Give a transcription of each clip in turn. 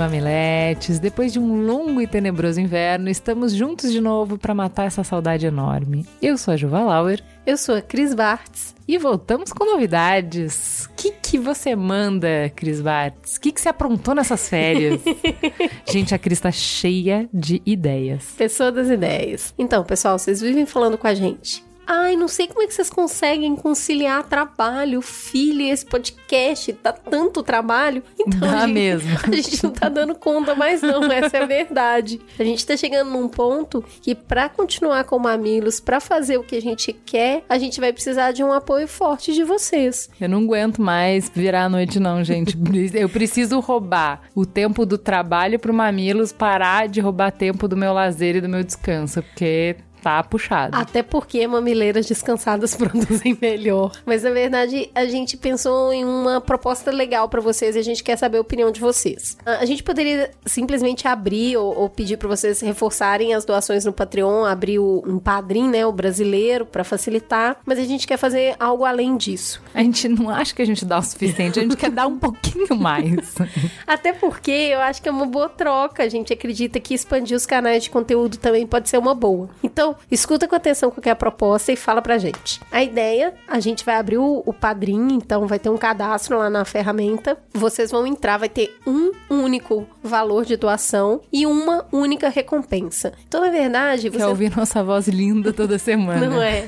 mamiletes, depois de um longo e tenebroso inverno, estamos juntos de novo para matar essa saudade enorme. Eu sou a Juva Lauer. Eu sou a Cris Bartz. E voltamos com novidades. O que, que você manda, Cris Bartz? O que, que você aprontou nessas férias? Gente, a Cris tá cheia de ideias. Pessoa das ideias. Então, pessoal, vocês vivem falando com a gente. Ai, não sei como é que vocês conseguem conciliar trabalho, filho esse podcast. Dá tanto trabalho. Então, Dá a gente, mesmo. A gente não tá dando conta mais não, essa é a verdade. A gente tá chegando num ponto que para continuar com Mamilos, para fazer o que a gente quer, a gente vai precisar de um apoio forte de vocês. Eu não aguento mais virar a noite não, gente. Eu preciso roubar o tempo do trabalho pro Mamilos, parar de roubar tempo do meu lazer e do meu descanso, porque tá puxado. Até porque mamileiras descansadas produzem melhor. Mas na verdade, a gente pensou em uma proposta legal para vocês e a gente quer saber a opinião de vocês. A gente poderia simplesmente abrir ou, ou pedir para vocês reforçarem as doações no Patreon, abrir o, um padrim, né, o brasileiro, para facilitar, mas a gente quer fazer algo além disso. A gente não acha que a gente dá o suficiente, a gente quer dar um pouquinho mais. Até porque eu acho que é uma boa troca. A gente acredita que expandir os canais de conteúdo também pode ser uma boa. Então, escuta com atenção qual é a proposta e fala pra gente. A ideia, a gente vai abrir o, o padrinho, então vai ter um cadastro lá na ferramenta. Vocês vão entrar, vai ter um único valor de doação e uma única recompensa. Então, na verdade, você Quer ouvir nossa voz linda toda semana. não é.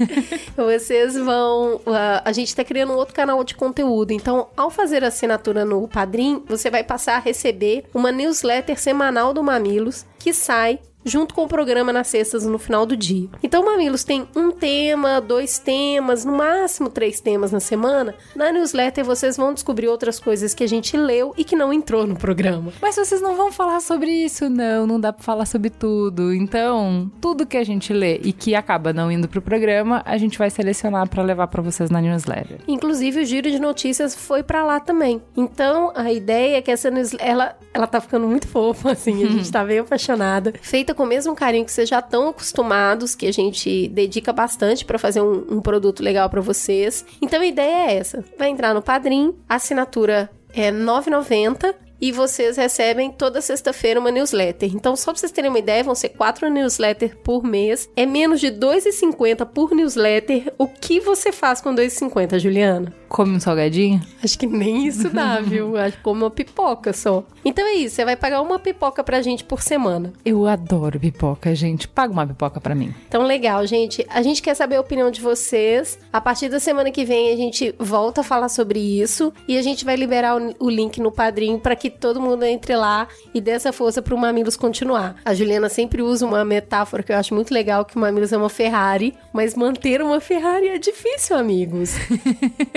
Vocês vão. uh, a gente tá criando um outro canal de conteúdo. Então, ao fazer a assinatura no Padrim, você vai passar a receber uma newsletter semanal do Mamilos que sai junto com o programa nas sextas no final do dia. Então, Mamilos tem um tema, dois temas, no máximo três temas na semana. Na newsletter vocês vão descobrir outras coisas que a gente leu e que não entrou no programa. Mas vocês não vão falar sobre isso, não. Não dá pra falar sobre tudo. Então, tudo que a gente lê e que acaba não indo pro programa, a gente vai selecionar pra levar pra vocês na newsletter. Inclusive, o giro de notícias foi pra lá também. Então, a ideia é que essa newsletter, ela, ela tá ficando muito fofa, assim, a gente tá bem apaixonada. Feita com o mesmo carinho que vocês já estão acostumados, que a gente dedica bastante pra fazer um, um produto legal pra vocês. Então, a ideia é essa. Vai entrar no Padrim, assinatura é R$ 9,90 e vocês recebem toda sexta-feira uma newsletter. Então, só pra vocês terem uma ideia, vão ser quatro newsletters por mês. É menos de R$ 2,50 por newsletter. O que você faz com R$ 2,50, Juliana? Come um salgadinho? Acho que nem isso dá, viu? Acho que como uma pipoca só. Então é isso, você vai pagar uma pipoca pra gente por semana. Eu adoro pipoca, gente. Paga uma pipoca pra mim. Então, legal, gente. A gente quer saber a opinião de vocês. A partir da semana que vem, a gente volta a falar sobre isso. E a gente vai liberar o, o link no padrinho para que todo mundo entre lá e dê essa força pro Mamilos continuar. A Juliana sempre usa uma metáfora que eu acho muito legal, que o Mamilos é uma Ferrari. Mas manter uma Ferrari é difícil, amigos.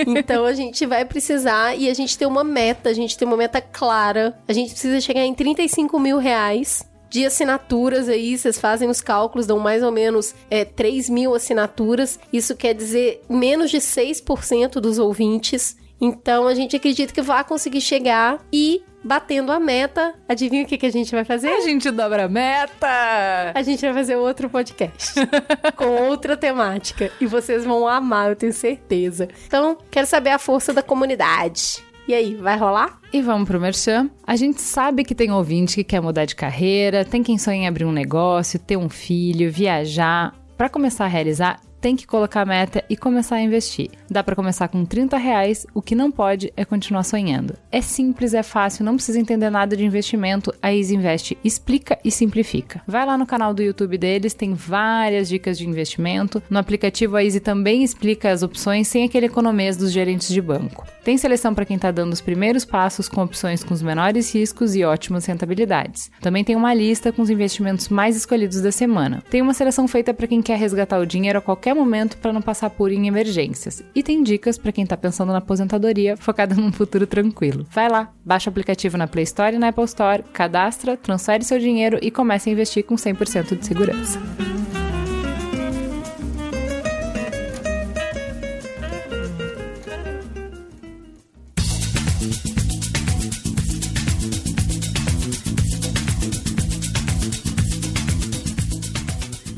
Então, a gente vai precisar e a gente tem uma meta. A gente tem uma meta clara. A gente precisa chegar em 35 mil reais de assinaturas aí, vocês fazem os cálculos, dão mais ou menos é, 3 mil assinaturas. Isso quer dizer menos de 6% dos ouvintes. Então a gente acredita que vai conseguir chegar e batendo a meta. Adivinha o que, que a gente vai fazer? A gente dobra a meta! A gente vai fazer outro podcast com outra temática e vocês vão amar, eu tenho certeza. Então, quero saber a força da comunidade. E aí, vai rolar? E vamos pro Merchan. A gente sabe que tem ouvinte que quer mudar de carreira, tem quem sonha em abrir um negócio, ter um filho, viajar. Para começar a realizar, tem que colocar meta e começar a investir. Dá para começar com 30 reais, o que não pode é continuar sonhando. É simples, é fácil, não precisa entender nada de investimento. A Easy Invest explica e simplifica. Vai lá no canal do YouTube deles, tem várias dicas de investimento. No aplicativo a Easy também explica as opções sem aquele economês dos gerentes de banco. Tem seleção para quem está dando os primeiros passos com opções com os menores riscos e ótimas rentabilidades. Também tem uma lista com os investimentos mais escolhidos da semana. Tem uma seleção feita para quem quer resgatar o dinheiro a qualquer momento para não passar por em emergências. E tem dicas para quem está pensando na aposentadoria focada num futuro tranquilo. Vai lá, baixa o aplicativo na Play Store e na Apple Store, cadastra, transfere seu dinheiro e comece a investir com 100% de segurança.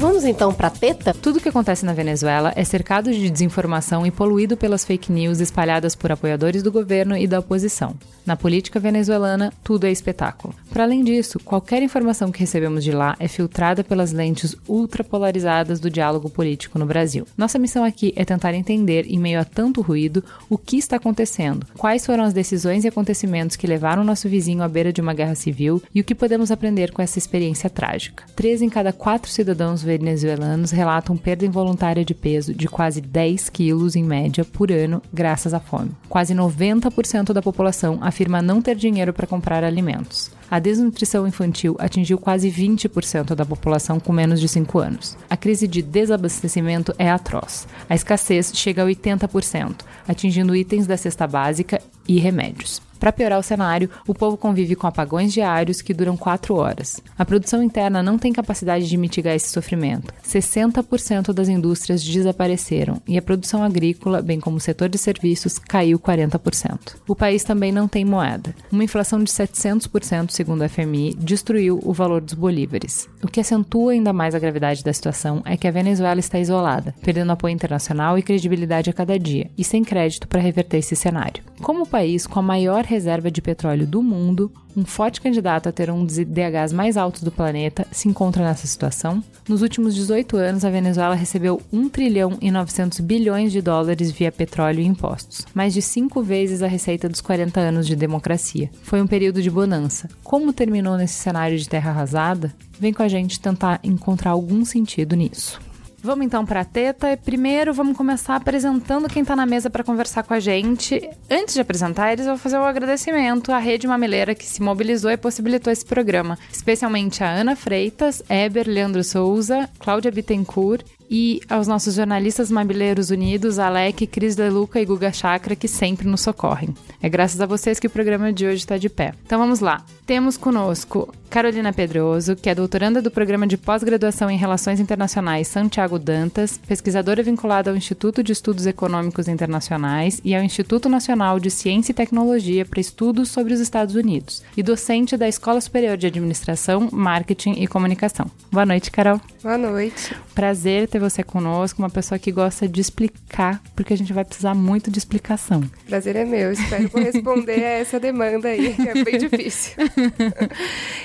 Vamos então pra teta? Tudo que acontece na Venezuela é cercado de desinformação e poluído pelas fake news espalhadas por apoiadores do governo e da oposição. Na política venezuelana, tudo é espetáculo. Para além disso, qualquer informação que recebemos de lá é filtrada pelas lentes ultrapolarizadas do diálogo político no Brasil. Nossa missão aqui é tentar entender, em meio a tanto ruído, o que está acontecendo, quais foram as decisões e acontecimentos que levaram nosso vizinho à beira de uma guerra civil e o que podemos aprender com essa experiência trágica. Três em cada quatro cidadãos venezuelanos relatam perda involuntária de peso de quase 10 quilos em média por ano graças à fome. Quase 90% da população afirma não ter dinheiro para comprar alimentos. A desnutrição infantil atingiu quase 20% da população com menos de 5 anos. A crise de desabastecimento é atroz. A escassez chega a 80%, atingindo itens da cesta básica e remédios. Para piorar o cenário, o povo convive com apagões diários que duram 4 horas. A produção interna não tem capacidade de mitigar esse sofrimento. 60% das indústrias desapareceram e a produção agrícola, bem como o setor de serviços, caiu 40%. O país também não tem moeda. Uma inflação de 700%, segundo a FMI, destruiu o valor dos bolívares. O que acentua ainda mais a gravidade da situação é que a Venezuela está isolada, perdendo apoio internacional e credibilidade a cada dia, e sem crédito para reverter esse cenário. Como o país com a maior reserva de petróleo do mundo, um forte candidato a ter um dos DHs mais altos do planeta, se encontra nessa situação. Nos últimos 18 anos, a Venezuela recebeu 1 trilhão e 900 bilhões de dólares via petróleo e impostos, mais de cinco vezes a receita dos 40 anos de democracia. Foi um período de bonança. Como terminou nesse cenário de terra arrasada? Vem com a gente tentar encontrar algum sentido nisso. Vamos então para a teta. Primeiro, vamos começar apresentando quem está na mesa para conversar com a gente. Antes de apresentar eles, eu vou fazer um agradecimento à Rede Mameleira que se mobilizou e possibilitou esse programa, especialmente a Ana Freitas, Eber, Leandro Souza, Cláudia Bittencourt e aos nossos jornalistas mamileiros unidos, Alec, Cris Deluca e Guga Chakra, que sempre nos socorrem. É graças a vocês que o programa de hoje está de pé. Então vamos lá. Temos conosco Carolina Pedroso, que é doutoranda do programa de pós-graduação em Relações Internacionais Santiago Dantas, pesquisadora vinculada ao Instituto de Estudos Econômicos Internacionais e ao Instituto Nacional de Ciência e Tecnologia para Estudos sobre os Estados Unidos, e docente da Escola Superior de Administração, Marketing e Comunicação. Boa noite, Carol. Boa noite. Prazer ter você conosco, uma pessoa que gosta de explicar, porque a gente vai precisar muito de explicação. Prazer é meu. Espero corresponder a essa demanda aí, que é bem difícil.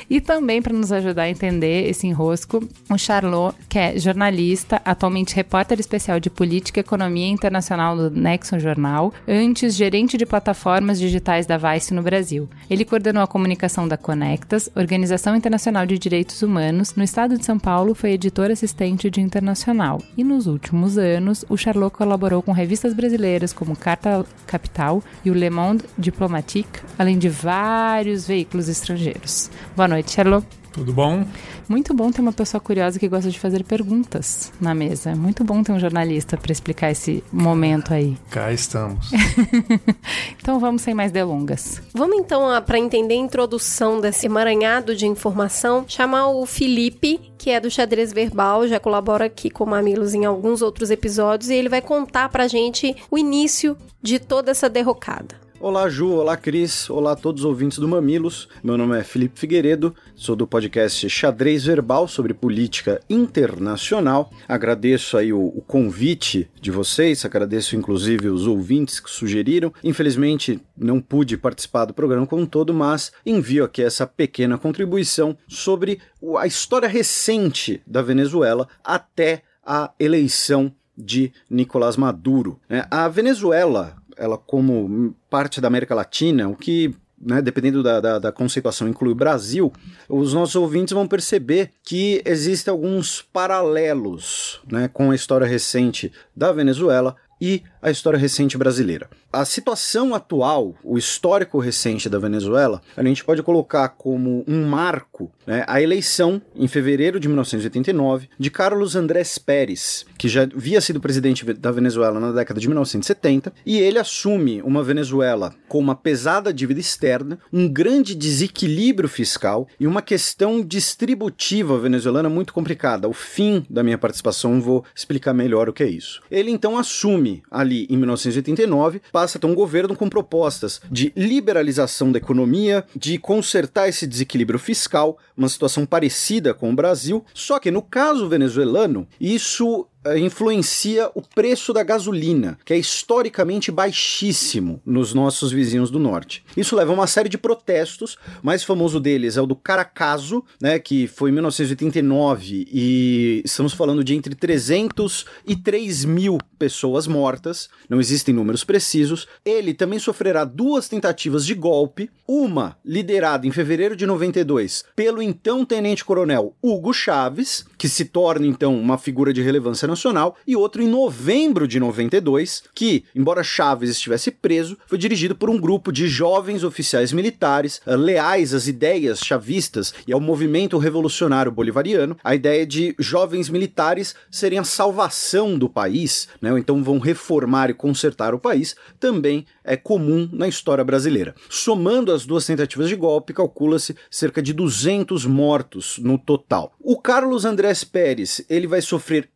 e também para nos ajudar a entender esse enrosco, o Charlot, que é jornalista, atualmente repórter especial de política e economia internacional do Nexon Jornal, antes gerente de plataformas digitais da Vice no Brasil. Ele coordenou a comunicação da Conectas, Organização Internacional de Direitos Humanos, no estado de São Paulo, foi editor assistente de internacional. E nos últimos anos, o Charlot colaborou com revistas brasileiras como Carta Capital e o Le Monde Diplomatique, além de vários veículos estrangeiros. Boa noite, Charlot. Tudo bom? Muito bom ter uma pessoa curiosa que gosta de fazer perguntas na mesa. É muito bom ter um jornalista para explicar esse momento aí. Cá estamos. então vamos sem mais delongas. Vamos então, para entender a introdução desse emaranhado de informação, chamar o Felipe, que é do Xadrez Verbal, já colabora aqui com Mamilos em alguns outros episódios, e ele vai contar pra gente o início de toda essa derrocada. Olá, Ju. Olá, Cris. Olá a todos os ouvintes do Mamilos. Meu nome é Felipe Figueiredo, sou do podcast Xadrez Verbal sobre política internacional. Agradeço aí o, o convite de vocês, agradeço inclusive os ouvintes que sugeriram. Infelizmente, não pude participar do programa como um todo, mas envio aqui essa pequena contribuição sobre a história recente da Venezuela até a eleição de Nicolás Maduro. A Venezuela, ela como parte da América Latina, o que né, dependendo da, da, da, conceituação, inclui o Brasil, os nossos ouvintes vão perceber que existem alguns paralelos né, com a história recente da Venezuela e a história recente brasileira. A situação atual, o histórico recente da Venezuela, a gente pode colocar como um marco né, a eleição, em fevereiro de 1989, de Carlos Andrés Pérez, que já havia sido presidente da Venezuela na década de 1970, e ele assume uma Venezuela com uma pesada dívida externa, um grande desequilíbrio fiscal e uma questão distributiva venezuelana muito complicada. O fim da minha participação vou explicar melhor o que é isso. Ele então assume ali em 1989, passa a ter um governo com propostas de liberalização da economia, de consertar esse desequilíbrio fiscal, uma situação parecida com o Brasil, só que no caso venezuelano, isso influencia o preço da gasolina, que é historicamente baixíssimo nos nossos vizinhos do norte. Isso leva a uma série de protestos, o mais famoso deles é o do Caracaso, né, que foi em 1989 e estamos falando de entre 300 e 3 mil pessoas mortas, não existem números precisos. Ele também sofrerá duas tentativas de golpe, uma liderada em fevereiro de 92 pelo então tenente-coronel Hugo Chaves, que se torna então uma figura de relevância Nacional, e outro em novembro de 92, que, embora Chaves estivesse preso, foi dirigido por um grupo de jovens oficiais militares uh, leais às ideias chavistas e ao movimento revolucionário bolivariano, a ideia de jovens militares serem a salvação do país, né, ou então vão reformar e consertar o país, também é comum na história brasileira. Somando as duas tentativas de golpe, calcula-se cerca de 200 mortos no total. O Carlos Andrés Pérez, ele vai sofrer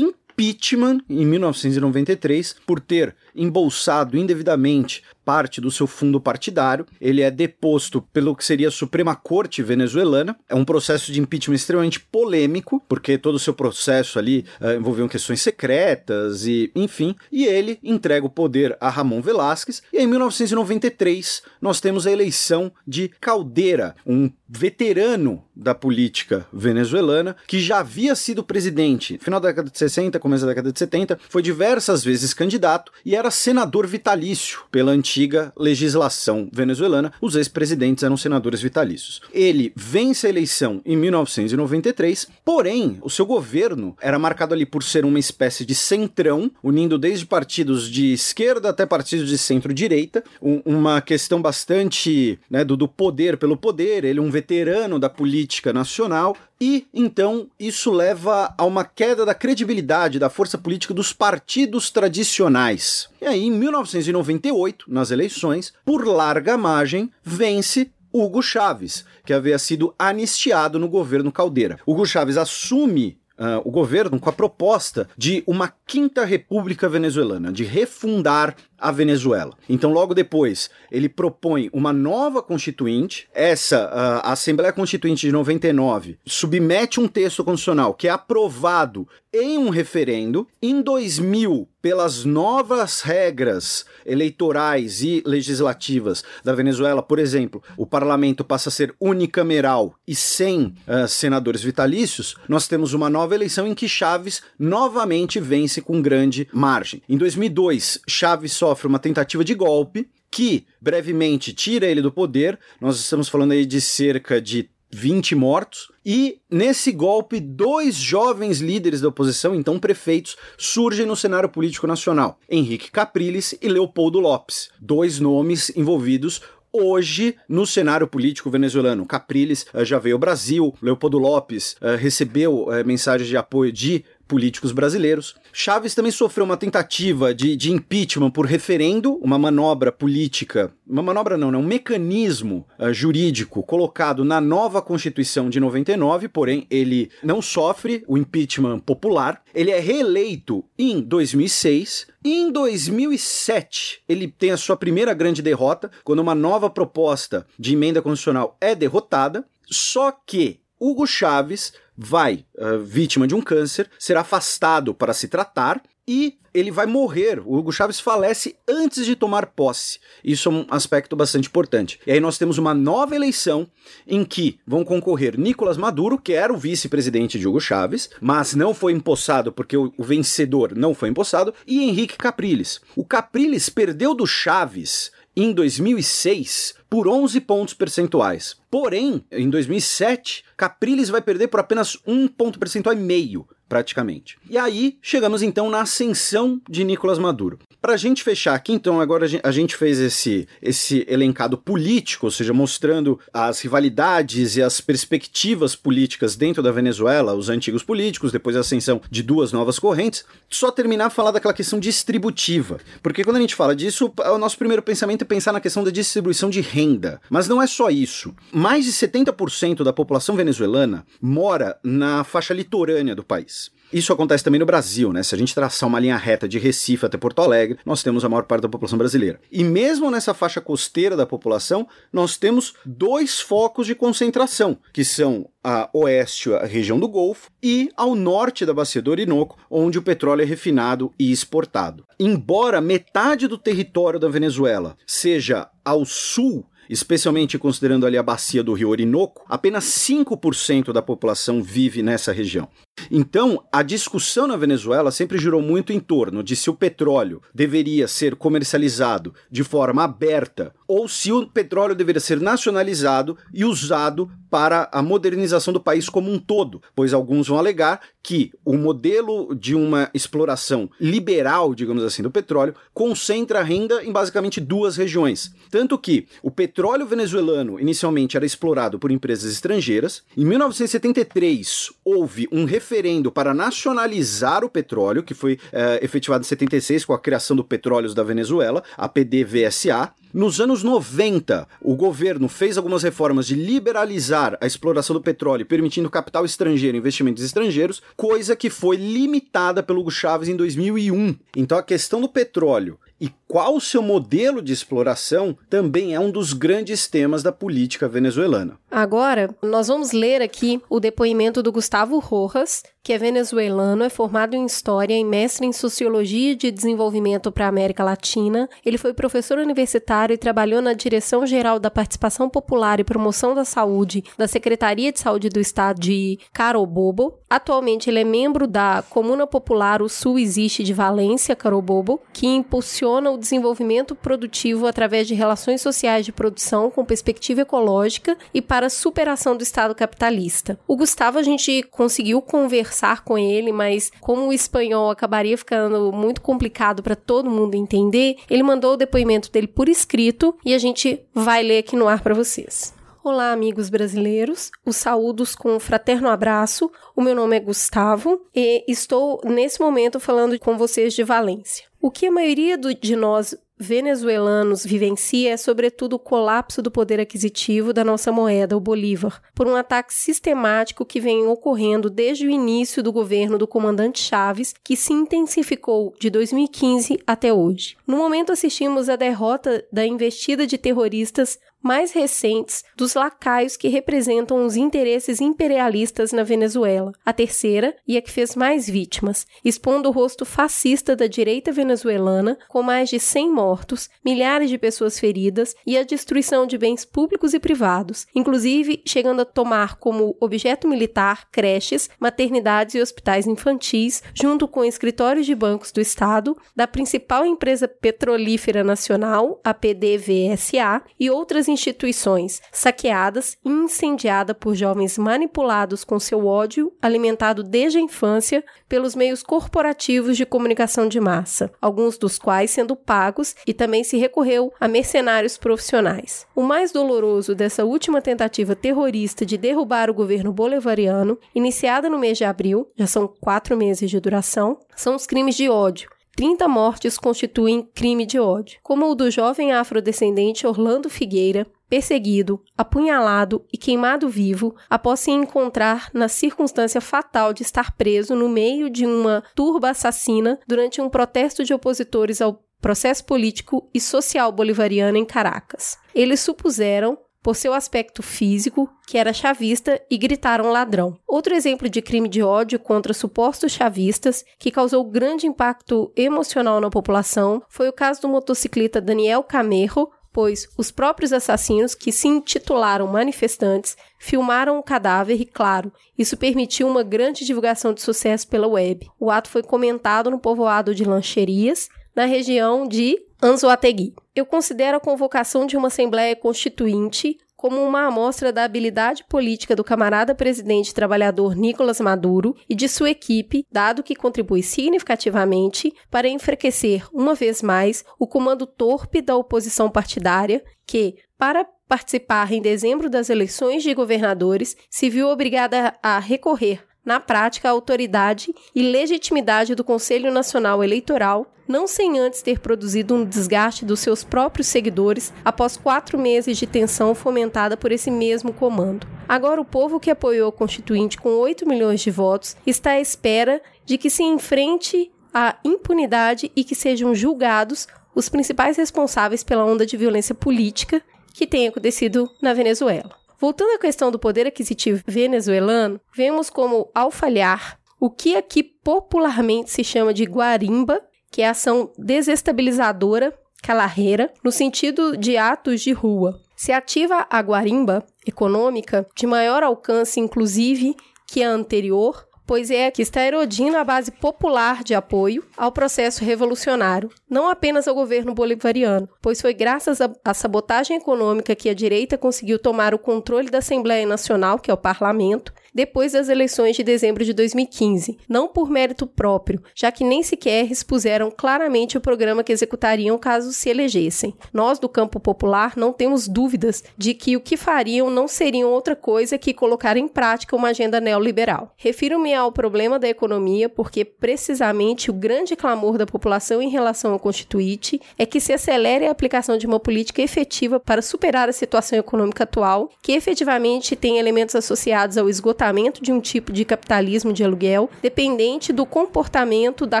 impeachment em 1993 por ter embolsado indevidamente parte do seu fundo partidário. Ele é deposto pelo que seria a Suprema Corte venezuelana. É um processo de impeachment extremamente polêmico, porque todo o seu processo ali uh, envolveu questões secretas e, enfim, e ele entrega o poder a Ramon Velásquez. E em 1993 nós temos a eleição de Caldeira, um veterano da política venezuelana que já havia sido presidente final da década de 60, começo da década de 70, foi diversas vezes candidato e era senador vitalício pela antiga legislação venezuelana. Os ex-presidentes eram senadores vitalícios. Ele vence a eleição em 1993, porém, o seu governo era marcado ali por ser uma espécie de centrão, unindo desde partidos de esquerda até partidos de centro-direita, um, uma questão bastante né, do, do poder pelo poder, ele um veterano da política nacional, e então isso leva a uma queda da credibilidade da força política dos partidos tradicionais. E aí, em 1998, nas eleições, por larga margem, vence Hugo Chávez, que havia sido anistiado no governo Caldeira. Hugo Chávez assume Uh, o governo com a proposta de uma quinta república venezuelana, de refundar a Venezuela. Então, logo depois, ele propõe uma nova constituinte. Essa, a Assembleia Constituinte de 99, submete um texto constitucional que é aprovado em um referendo. Em 2000, pelas novas regras eleitorais e legislativas da Venezuela, por exemplo, o parlamento passa a ser unicameral e sem uh, senadores vitalícios, nós temos uma nova eleição em que Chaves novamente vence com grande margem. Em 2002, Chaves só sofre uma tentativa de golpe que brevemente tira ele do poder. Nós estamos falando aí de cerca de 20 mortos. E nesse golpe, dois jovens líderes da oposição, então prefeitos, surgem no cenário político nacional: Henrique Capriles e Leopoldo Lopes, dois nomes envolvidos hoje no cenário político venezuelano. Capriles uh, já veio ao Brasil, Leopoldo Lopes uh, recebeu uh, mensagens de apoio de políticos brasileiros. Chaves também sofreu uma tentativa de, de impeachment por referendo, uma manobra política, uma manobra não, né, um mecanismo uh, jurídico colocado na nova Constituição de 99, porém ele não sofre o impeachment popular. Ele é reeleito em 2006. Em 2007, ele tem a sua primeira grande derrota, quando uma nova proposta de emenda constitucional é derrotada. Só que Hugo Chaves vai, uh, vítima de um câncer, ser afastado para se tratar e ele vai morrer. O Hugo Chaves falece antes de tomar posse. Isso é um aspecto bastante importante. E aí nós temos uma nova eleição em que vão concorrer Nicolás Maduro, que era o vice-presidente de Hugo Chaves, mas não foi empossado porque o, vencedor não foi empossado, e Henrique Capriles. O Capriles perdeu do Chaves em 2006 por 11 pontos percentuais. Porém, em 2007, Capriles vai perder por apenas um ponto percentual e meio praticamente. E aí chegamos então na ascensão de Nicolás Maduro. Para a gente fechar aqui, então, agora a gente fez esse, esse elencado político, ou seja, mostrando as rivalidades e as perspectivas políticas dentro da Venezuela, os antigos políticos, depois a ascensão de duas novas correntes. Só terminar a falar daquela questão distributiva, porque quando a gente fala disso, o nosso primeiro pensamento é pensar na questão da distribuição de renda. Mas não é só isso. Mais de 70% da população venezuelana mora na faixa litorânea do país. Isso acontece também no Brasil, né? Se a gente traçar uma linha reta de Recife até Porto Alegre, nós temos a maior parte da população brasileira. E mesmo nessa faixa costeira da população, nós temos dois focos de concentração, que são a oeste, a região do Golfo, e ao norte da bacia do Orinoco, onde o petróleo é refinado e exportado. Embora metade do território da Venezuela seja ao sul especialmente considerando ali a bacia do rio Orinoco, apenas 5% da população vive nessa região. Então, a discussão na Venezuela sempre girou muito em torno de se o petróleo deveria ser comercializado de forma aberta ou se o petróleo deveria ser nacionalizado e usado para a modernização do país como um todo, pois alguns vão alegar que o modelo de uma exploração liberal, digamos assim, do petróleo concentra a renda em basicamente duas regiões. Tanto que o petróleo venezuelano inicialmente era explorado por empresas estrangeiras. Em 1973 houve um referendo para nacionalizar o petróleo, que foi é, efetivado em 76 com a criação do Petróleos da Venezuela, a PDVSA. Nos anos 90, o governo fez algumas reformas de liberalizar a exploração do petróleo, permitindo capital estrangeiro, investimentos estrangeiros, coisa que foi limitada pelo Hugo Chávez em 2001. Então a questão do petróleo e qual o seu modelo de exploração também é um dos grandes temas da política venezuelana. Agora, nós vamos ler aqui o depoimento do Gustavo Rojas, que é venezuelano, é formado em História e mestre em Sociologia de Desenvolvimento para a América Latina. Ele foi professor universitário e trabalhou na Direção Geral da Participação Popular e Promoção da Saúde da Secretaria de Saúde do Estado de Carobobo. Atualmente, ele é membro da Comuna Popular O Sul Existe de Valência, Carobobo, que impulsiona o desenvolvimento produtivo através de relações sociais de produção com perspectiva ecológica e para a superação do Estado capitalista. O Gustavo, a gente conseguiu conversar com ele, mas como o espanhol acabaria ficando muito complicado para todo mundo entender, ele mandou o depoimento dele por escrito e a gente vai ler aqui no ar para vocês. Olá, amigos brasileiros. Os saúdos com um fraterno abraço. O meu nome é Gustavo e estou nesse momento falando com vocês de Valência. O que a maioria de nós venezuelanos vivencia é, sobretudo, o colapso do poder aquisitivo da nossa moeda, o Bolívar, por um ataque sistemático que vem ocorrendo desde o início do governo do comandante Chaves, que se intensificou de 2015 até hoje. No momento, assistimos à derrota da investida de terroristas mais recentes dos lacaios que representam os interesses imperialistas na Venezuela, a terceira e a que fez mais vítimas, expondo o rosto fascista da direita venezuelana, com mais de 100 mortos, milhares de pessoas feridas e a destruição de bens públicos e privados, inclusive chegando a tomar como objeto militar creches, maternidades e hospitais infantis, junto com escritórios de bancos do Estado, da principal empresa petrolífera nacional, a PDVSA, e outras instituições saqueadas e incendiada por jovens manipulados com seu ódio, alimentado desde a infância pelos meios corporativos de comunicação de massa, alguns dos quais sendo pagos e também se recorreu a mercenários profissionais. O mais doloroso dessa última tentativa terrorista de derrubar o governo bolivariano, iniciada no mês de abril, já são quatro meses de duração, são os crimes de ódio 30 mortes constituem crime de ódio, como o do jovem afrodescendente Orlando Figueira, perseguido, apunhalado e queimado vivo após se encontrar na circunstância fatal de estar preso no meio de uma turba assassina durante um protesto de opositores ao processo político e social bolivariano em Caracas. Eles supuseram por seu aspecto físico, que era chavista, e gritaram ladrão. Outro exemplo de crime de ódio contra supostos chavistas, que causou grande impacto emocional na população, foi o caso do motociclista Daniel Camerro, pois os próprios assassinos, que se intitularam manifestantes, filmaram o cadáver e, claro, isso permitiu uma grande divulgação de sucesso pela web. O ato foi comentado no povoado de Lancherias, na região de Anzoategui. Eu considero a convocação de uma Assembleia Constituinte como uma amostra da habilidade política do camarada presidente trabalhador Nicolás Maduro e de sua equipe, dado que contribui significativamente para enfraquecer, uma vez mais, o comando torpe da oposição partidária, que, para participar em dezembro das eleições de governadores, se viu obrigada a recorrer na prática, a autoridade e legitimidade do Conselho Nacional Eleitoral, não sem antes ter produzido um desgaste dos seus próprios seguidores após quatro meses de tensão fomentada por esse mesmo comando. Agora, o povo que apoiou o Constituinte com 8 milhões de votos está à espera de que se enfrente a impunidade e que sejam julgados os principais responsáveis pela onda de violência política que tem acontecido na Venezuela. Voltando à questão do poder aquisitivo venezuelano, vemos como, ao falhar, o que aqui popularmente se chama de guarimba, que é ação desestabilizadora, calarreira, no sentido de atos de rua. Se ativa a guarimba econômica de maior alcance, inclusive, que a anterior, pois é que está erodindo a base popular de apoio ao processo revolucionário, não apenas ao governo bolivariano, pois foi graças à sabotagem econômica que a direita conseguiu tomar o controle da Assembleia Nacional, que é o parlamento, depois das eleições de dezembro de 2015, não por mérito próprio, já que nem sequer expuseram claramente o programa que executariam caso se elegessem. Nós, do campo popular, não temos dúvidas de que o que fariam não seriam outra coisa que colocar em prática uma agenda neoliberal. Refiro-me ao problema da economia porque, precisamente, o grande clamor da população em relação ao Constituinte é que se acelere a aplicação de uma política efetiva para superar a situação econômica atual, que efetivamente tem elementos associados ao esgotamento de um tipo de capitalismo de aluguel dependente do comportamento da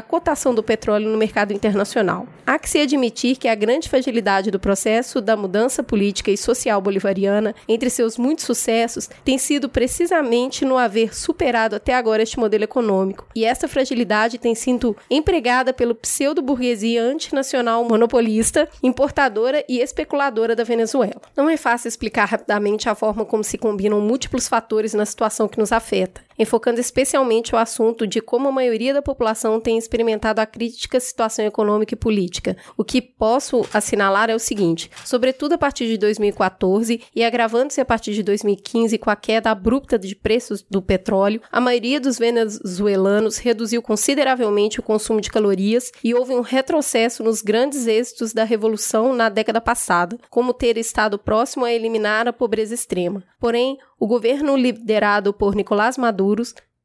cotação do petróleo no mercado internacional. Há que se admitir que a grande fragilidade do processo da mudança política e social bolivariana, entre seus muitos sucessos, tem sido precisamente no haver superado até agora este modelo econômico. E essa fragilidade tem sido empregada pelo pseudo-burguesia antinacional monopolista, importadora e especuladora da Venezuela. Não é fácil explicar rapidamente a forma como se combinam múltiplos fatores na situação que nos afeta, enfocando especialmente o assunto de como a maioria da população tem experimentado a crítica situação econômica e política. O que posso assinalar é o seguinte: sobretudo a partir de 2014 e agravando-se a partir de 2015 com a queda abrupta de preços do petróleo, a maioria dos venezuelanos reduziu consideravelmente o consumo de calorias e houve um retrocesso nos grandes êxitos da revolução na década passada, como ter estado próximo a eliminar a pobreza extrema. Porém, o governo liderado por Nicolás Maduro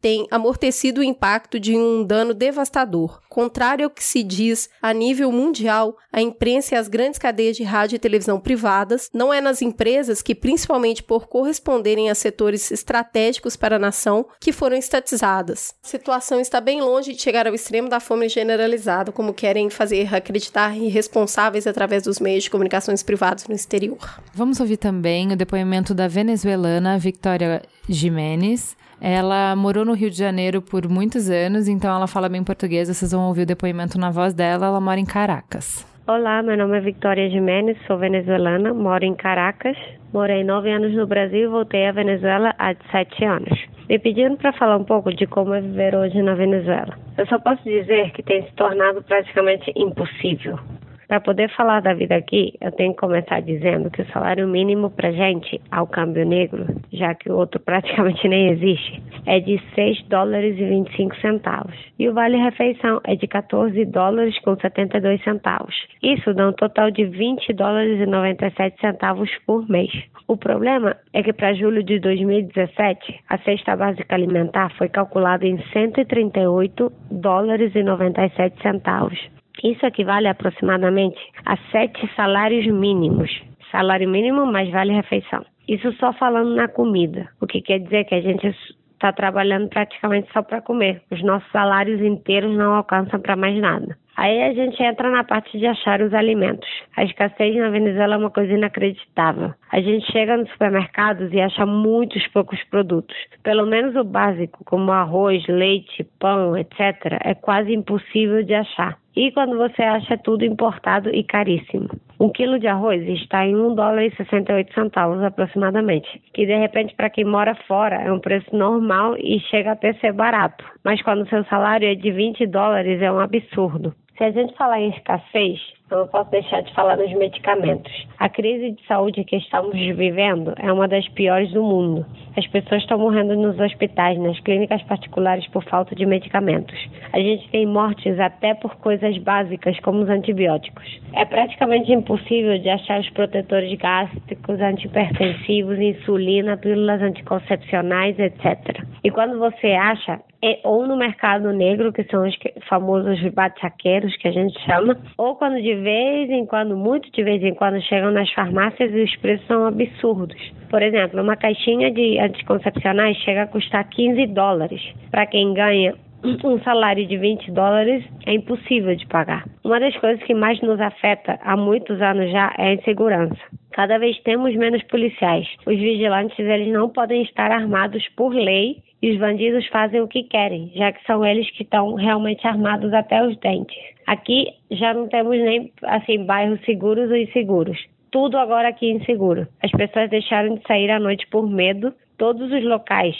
tem amortecido o impacto de um dano devastador. Contrário ao que se diz a nível mundial, a imprensa e as grandes cadeias de rádio e televisão privadas, não é nas empresas que, principalmente por corresponderem a setores estratégicos para a nação, que foram estatizadas. A situação está bem longe de chegar ao extremo da fome generalizada, como querem fazer acreditar irresponsáveis através dos meios de comunicações privados no exterior. Vamos ouvir também o depoimento da venezuelana Victoria Jimenez, ela morou no Rio de Janeiro por muitos anos, então ela fala bem português. Vocês vão ouvir o depoimento na voz dela. Ela mora em Caracas. Olá, meu nome é Victoria Jimenez, sou venezuelana, moro em Caracas. Morei nove anos no Brasil e voltei à Venezuela há sete anos. Me pediram para falar um pouco de como é viver hoje na Venezuela. Eu só posso dizer que tem se tornado praticamente impossível. Para poder falar da vida aqui, eu tenho que começar dizendo que o salário mínimo para gente, ao câmbio negro, já que o outro praticamente nem existe, é de 6 dólares e 25 centavos. E o vale-refeição é de 14 dólares com 72 centavos. Isso dá um total de 20 dólares e 97 centavos por mês. O problema é que para julho de 2017, a cesta básica alimentar foi calculada em 138 dólares e 97 centavos. Isso equivale aproximadamente a sete salários mínimos. Salário mínimo mais vale-refeição. Isso só falando na comida, o que quer dizer que a gente está trabalhando praticamente só para comer. Os nossos salários inteiros não alcançam para mais nada. Aí a gente entra na parte de achar os alimentos. A escassez na Venezuela é uma coisa inacreditável. A gente chega nos supermercados e acha muitos poucos produtos. Pelo menos o básico, como arroz, leite, pão, etc., é quase impossível de achar. E quando você acha tudo importado e caríssimo. Um quilo de arroz está em 1 dólar e 68 centavos aproximadamente, que de repente para quem mora fora é um preço normal e chega até ser barato. Mas quando seu salário é de 20 dólares é um absurdo. Se a gente falar em escassez, Então, eu posso deixar de falar nos medicamentos. A crise de saúde que estamos vivendo é uma das piores do mundo. As pessoas estão morrendo nos hospitais, nas clínicas particulares por falta de medicamentos. A gente tem mortes até por coisas básicas como os antibióticos. É praticamente impossível de achar os protetores gástricos, antipertensivos, insulina, pílulas anticoncepcionais, etc. E quando você acha, é ou no mercado negro, que são os famosos bate-saqueiros que a gente chama, ou quando de vez em quando, muito de vez em quando, chegam nas farmácias e os preços são absurdos. Por exemplo, uma caixinha de anticoncepcionais chega a custar 15 dólares. Para quem ganha um salário de 20 dólares é impossível de pagar. Uma das coisas que mais nos afeta há muitos anos já é a insegurança. Cada vez temos menos policiais. Os vigilantes eles não podem estar armados por lei e os bandidos fazem o que querem, já que são eles que estão realmente armados até os dentes. Aqui já não temos nem assim bairros seguros ou inseguros. Tudo agora aqui é inseguro. As pessoas deixaram de sair à noite por medo. Todos os locais,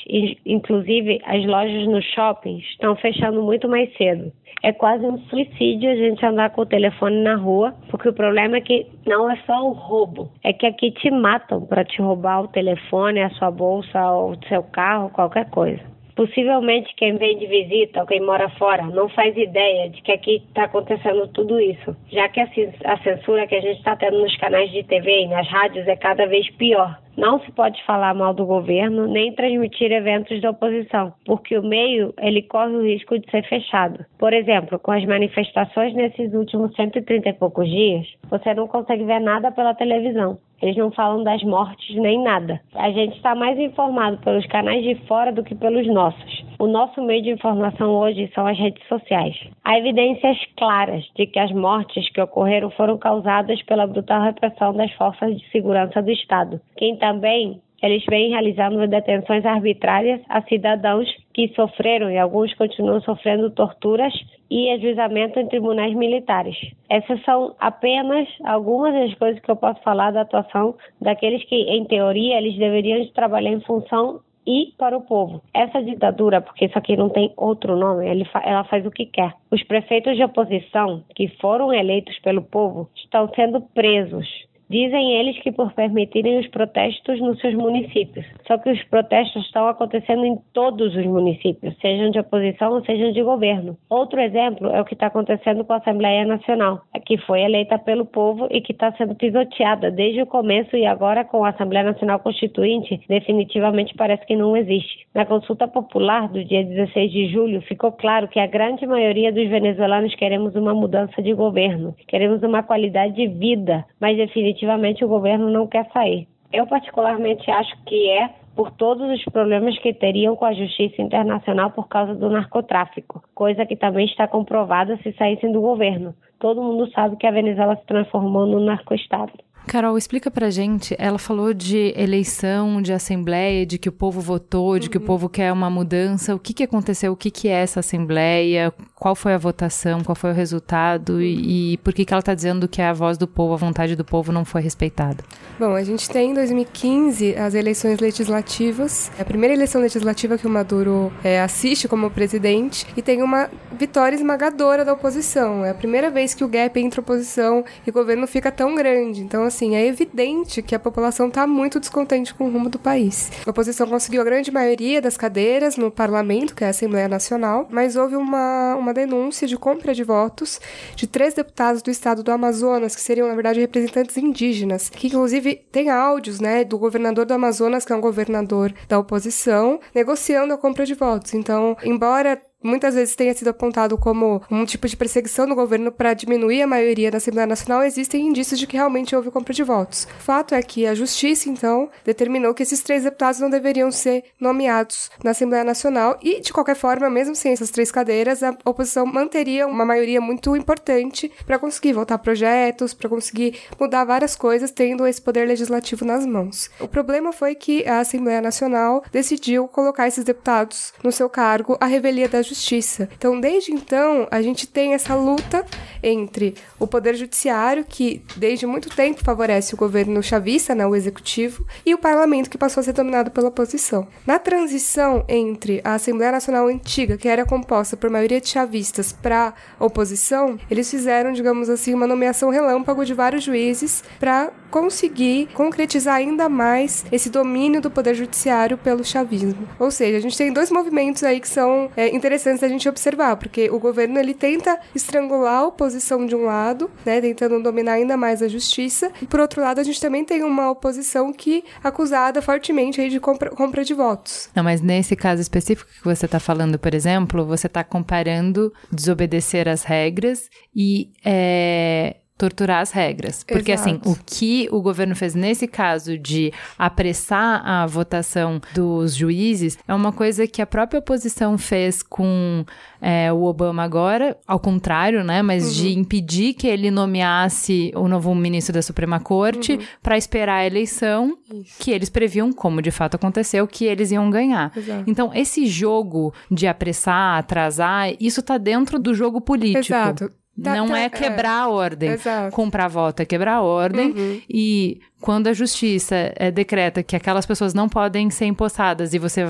inclusive as lojas nos shoppings, estão fechando muito mais cedo. É quase um suicídio a gente andar com o telefone na rua, porque o problema é que não é só o roubo, é que aqui te matam para te roubar o telefone, a sua bolsa, o seu carro, qualquer coisa. Possivelmente quem vem de visita ou quem mora fora não faz ideia de que aqui está acontecendo tudo isso, já que a censura que a gente está tendo nos canais de TV e nas rádios é cada vez pior. Não se pode falar mal do governo nem transmitir eventos da oposição, porque o meio ele corre o risco de ser fechado. Por exemplo, com as manifestações nesses últimos 130 e poucos dias, você não consegue ver nada pela televisão. Eles não falam das mortes nem nada. A gente está mais informado pelos canais de fora do que pelos nossos. O nosso meio de informação hoje são as redes sociais. Há evidências claras de que as mortes que ocorreram foram causadas pela brutal repressão das forças de segurança do Estado. Quem também eles vêm realizando detenções arbitrárias a cidadãos que sofreram e alguns continuam sofrendo torturas e ajuizamento em tribunais militares. Essas são apenas algumas das coisas que eu posso falar da atuação daqueles que, em teoria, eles deveriam trabalhar em função e para o povo. Essa ditadura, porque isso aqui não tem outro nome, ela faz o que quer. Os prefeitos de oposição, que foram eleitos pelo povo, estão sendo presos Dizem eles que por permitirem os protestos nos seus municípios. Só que os protestos estão acontecendo em todos os municípios, sejam de oposição ou sejam de governo. Outro exemplo é o que está acontecendo com a Assembleia Nacional, que foi eleita pelo povo e que está sendo pisoteada desde o começo e agora com a Assembleia Nacional Constituinte, definitivamente parece que não existe. Na consulta popular do dia 16 de julho, ficou claro que a grande maioria dos venezuelanos queremos uma mudança de governo, queremos uma qualidade de vida, mas definitivamente definitivamente o governo não quer sair. Eu, particularmente, acho que é por todos os problemas que teriam com a justiça internacional por causa do narcotráfico, coisa que também está comprovada se saíssem do governo. Todo mundo sabe que a Venezuela se transformou num narcoestado. Carol, explica pra gente. Ela falou de eleição, de assembleia, de que o povo votou, de que o uhum. povo quer uma mudança. O que, que aconteceu? O que, que é essa assembleia? Qual foi a votação? Qual foi o resultado? E, e por que, que ela está dizendo que a voz do povo, a vontade do povo não foi respeitada? Bom, a gente tem em 2015 as eleições legislativas. É a primeira eleição legislativa que o Maduro é, assiste como presidente e tem uma vitória esmagadora da oposição. É a primeira vez que o gap entre oposição e governo fica tão grande. Então, assim, é evidente que a população está muito descontente com o rumo do país. A oposição conseguiu a grande maioria das cadeiras no parlamento, que é a Assembleia Nacional, mas houve uma, uma denúncia de compra de votos de três deputados do estado do Amazonas, que seriam, na verdade, representantes indígenas, que inclusive tem áudios, né, do governador do Amazonas, que é um governador da oposição, negociando a compra de votos. Então, embora muitas vezes tenha sido apontado como um tipo de perseguição do governo para diminuir a maioria na Assembleia Nacional, existem indícios de que realmente houve compra de votos. O fato é que a Justiça, então, determinou que esses três deputados não deveriam ser nomeados na Assembleia Nacional e, de qualquer forma, mesmo sem essas três cadeiras, a oposição manteria uma maioria muito importante para conseguir votar projetos, para conseguir mudar várias coisas, tendo esse poder legislativo nas mãos. O problema foi que a Assembleia Nacional decidiu colocar esses deputados no seu cargo à revelia da Justiça justiça. Então, desde então, a gente tem essa luta entre o poder judiciário, que desde muito tempo favorece o governo chavista, né, o executivo, e o parlamento, que passou a ser dominado pela oposição. Na transição entre a Assembleia Nacional antiga, que era composta por maioria de chavistas, para oposição, eles fizeram, digamos assim, uma nomeação relâmpago de vários juízes para conseguir concretizar ainda mais esse domínio do poder judiciário pelo chavismo. Ou seja, a gente tem dois movimentos aí que são é, interessantes da gente observar, porque o governo ele tenta estrangular a oposição de um lado, né, tentando dominar ainda mais a justiça, e por outro lado a gente também tem uma oposição que é acusada fortemente aí de compra, compra de votos. Não, mas nesse caso específico que você está falando, por exemplo, você está comparando desobedecer às regras e é, torturar as regras. Porque, Exato. assim, o que o governo fez nesse caso de apressar a votação dos juízes é uma coisa que a própria oposição fez com é, o Obama agora, ao contrário, né? Mas de impedir que ele nomeasse o novo ministro da Suprema Corte para esperar a eleição que eles previam, como de fato aconteceu, que eles iam ganhar. Exato. Então, esse jogo de apressar, atrasar, isso tá dentro do jogo político. Exato. Tá- Não tá- é quebrar a ordem. Exato. Comprar voto é quebrar a ordem. Uhum. E quando a justiça é, decreta que aquelas pessoas não podem ser empossadas e você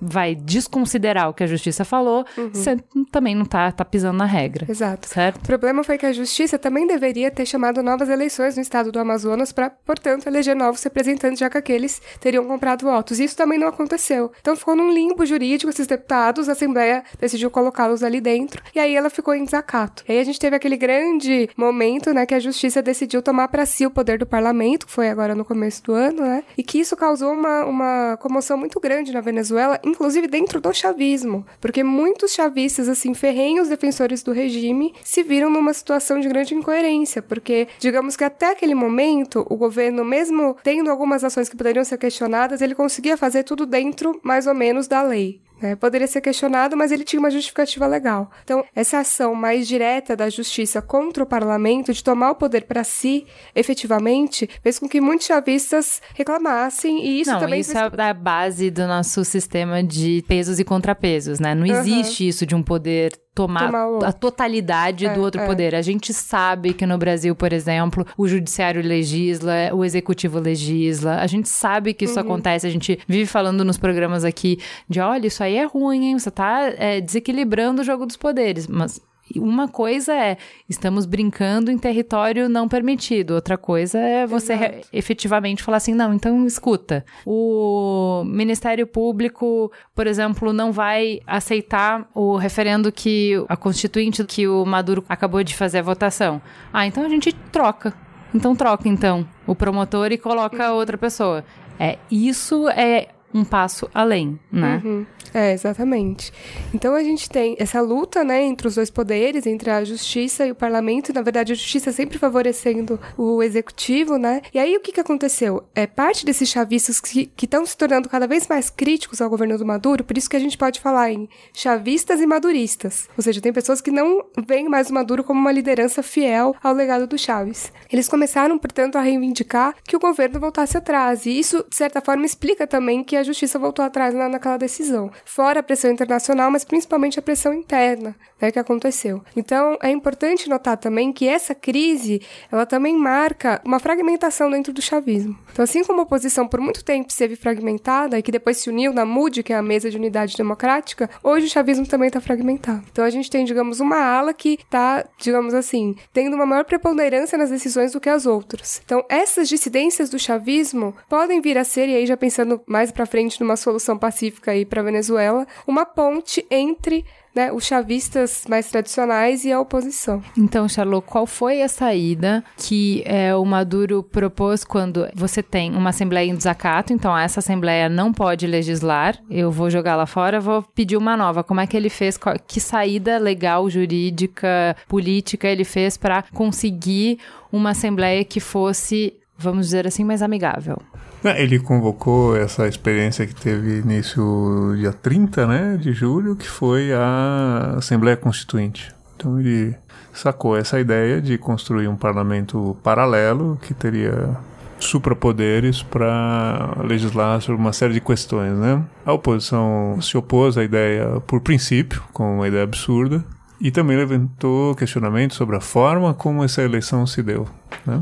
vai desconsiderar o que a justiça falou, Uhum. você também não tá, tá pisando na regra. Exato. Certo? O problema foi que a justiça também deveria ter chamado novas eleições no estado do Amazonas para, portanto, eleger novos representantes, já que aqueles teriam comprado votos. Isso também não aconteceu. Então ficou num limbo jurídico esses deputados, a Assembleia decidiu colocá-los ali dentro, e aí ela ficou em desacato. E aí a gente teve aquele grande momento, né, que a justiça decidiu tomar para si o poder do parlamento, que foi agora no começo do ano, né, e que isso causou uma, uma comoção muito grande na Venezuela, inclusive dentro do chavismo, porque muitos chavistas, assim, ferrenhos defensores do regime, se viram numa situação de grande incoerência, porque, digamos que até aquele momento, o governo, mesmo tendo algumas ações que poderiam ser questionadas, ele conseguia fazer tudo dentro, mais ou menos, da lei. Né? Poderia ser questionado, mas ele tinha uma justificativa legal. Então, essa ação mais direta da justiça contra o parlamento, de tomar o poder para si, efetivamente, fez com que muitos chavistas reclamassem, e isso não, também isso fez... é a base do nosso sistema de pesos e contrapesos, né? Não existe isso de um poder tomar, Tomar a totalidade É, do outro é. poder. A gente sabe que no Brasil, por exemplo, o judiciário legisla, o executivo legisla. A gente sabe que Uhum. isso acontece. A gente vive falando nos programas aqui de, olha, isso aí é ruim, hein? Você tá é, desequilibrando o jogo dos poderes. Mas uma coisa é, estamos brincando em território não permitido. Outra coisa é você re- efetivamente falar assim, não, então escuta. O Ministério Público, por exemplo, não vai aceitar o referendo que a constituinte que o Maduro acabou de fazer a votação. Ah, então a gente troca. Então troca então o promotor e coloca outra pessoa. É, isso é um passo além, né? Uhum. É, exatamente. Então a gente tem essa luta, né, entre os dois poderes, entre a justiça e o parlamento, e na verdade a justiça sempre favorecendo o executivo, né? E aí o que que aconteceu? É parte desses chavistas que estão se tornando cada vez mais críticos ao governo do Maduro, por isso que a gente pode falar em chavistas e maduristas. Ou seja, tem pessoas que não veem mais o Maduro como uma liderança fiel ao legado do Chaves. Eles começaram, portanto, a reivindicar que o governo voltasse atrás, e isso, de certa forma, explica também que a justiça voltou atrás na, naquela decisão. Fora a pressão internacional, mas principalmente a pressão interna né, que aconteceu. Então, é importante notar também que essa crise, ela também marca uma fragmentação dentro do chavismo. Então, assim como a oposição por muito tempo esteve fragmentada e que depois se uniu na MUD, que é a Mesa de Unidade Democrática, hoje o chavismo também está fragmentado. Então, a gente tem, digamos, uma ala que está, digamos assim, tendo uma maior preponderância nas decisões do que as outras. Então, essas dissidências do chavismo podem vir a ser, e aí já pensando mais para frente numa solução pacífica aí para Venezuela, uma ponte entre né, os chavistas mais tradicionais e a oposição. Então, Charlot, qual foi a saída que é, o Maduro propôs quando você tem uma assembleia em desacato? Então, essa assembleia não pode legislar, eu vou jogar lá fora, vou pedir uma nova. Como é que ele fez? Qual- que saída legal, jurídica, política ele fez para conseguir uma assembleia que fosse, vamos dizer assim, mais amigável? É, Ele convocou essa experiência que teve início dia 30 né, de julho, que foi a Assembleia Constituinte. Então ele sacou essa ideia de construir um parlamento paralelo que teria suprapoderes para legislar sobre uma série de questões, né? A oposição se opôs à ideia por princípio, com uma ideia absurda, e também levantou questionamentos sobre a forma como essa eleição se deu, né?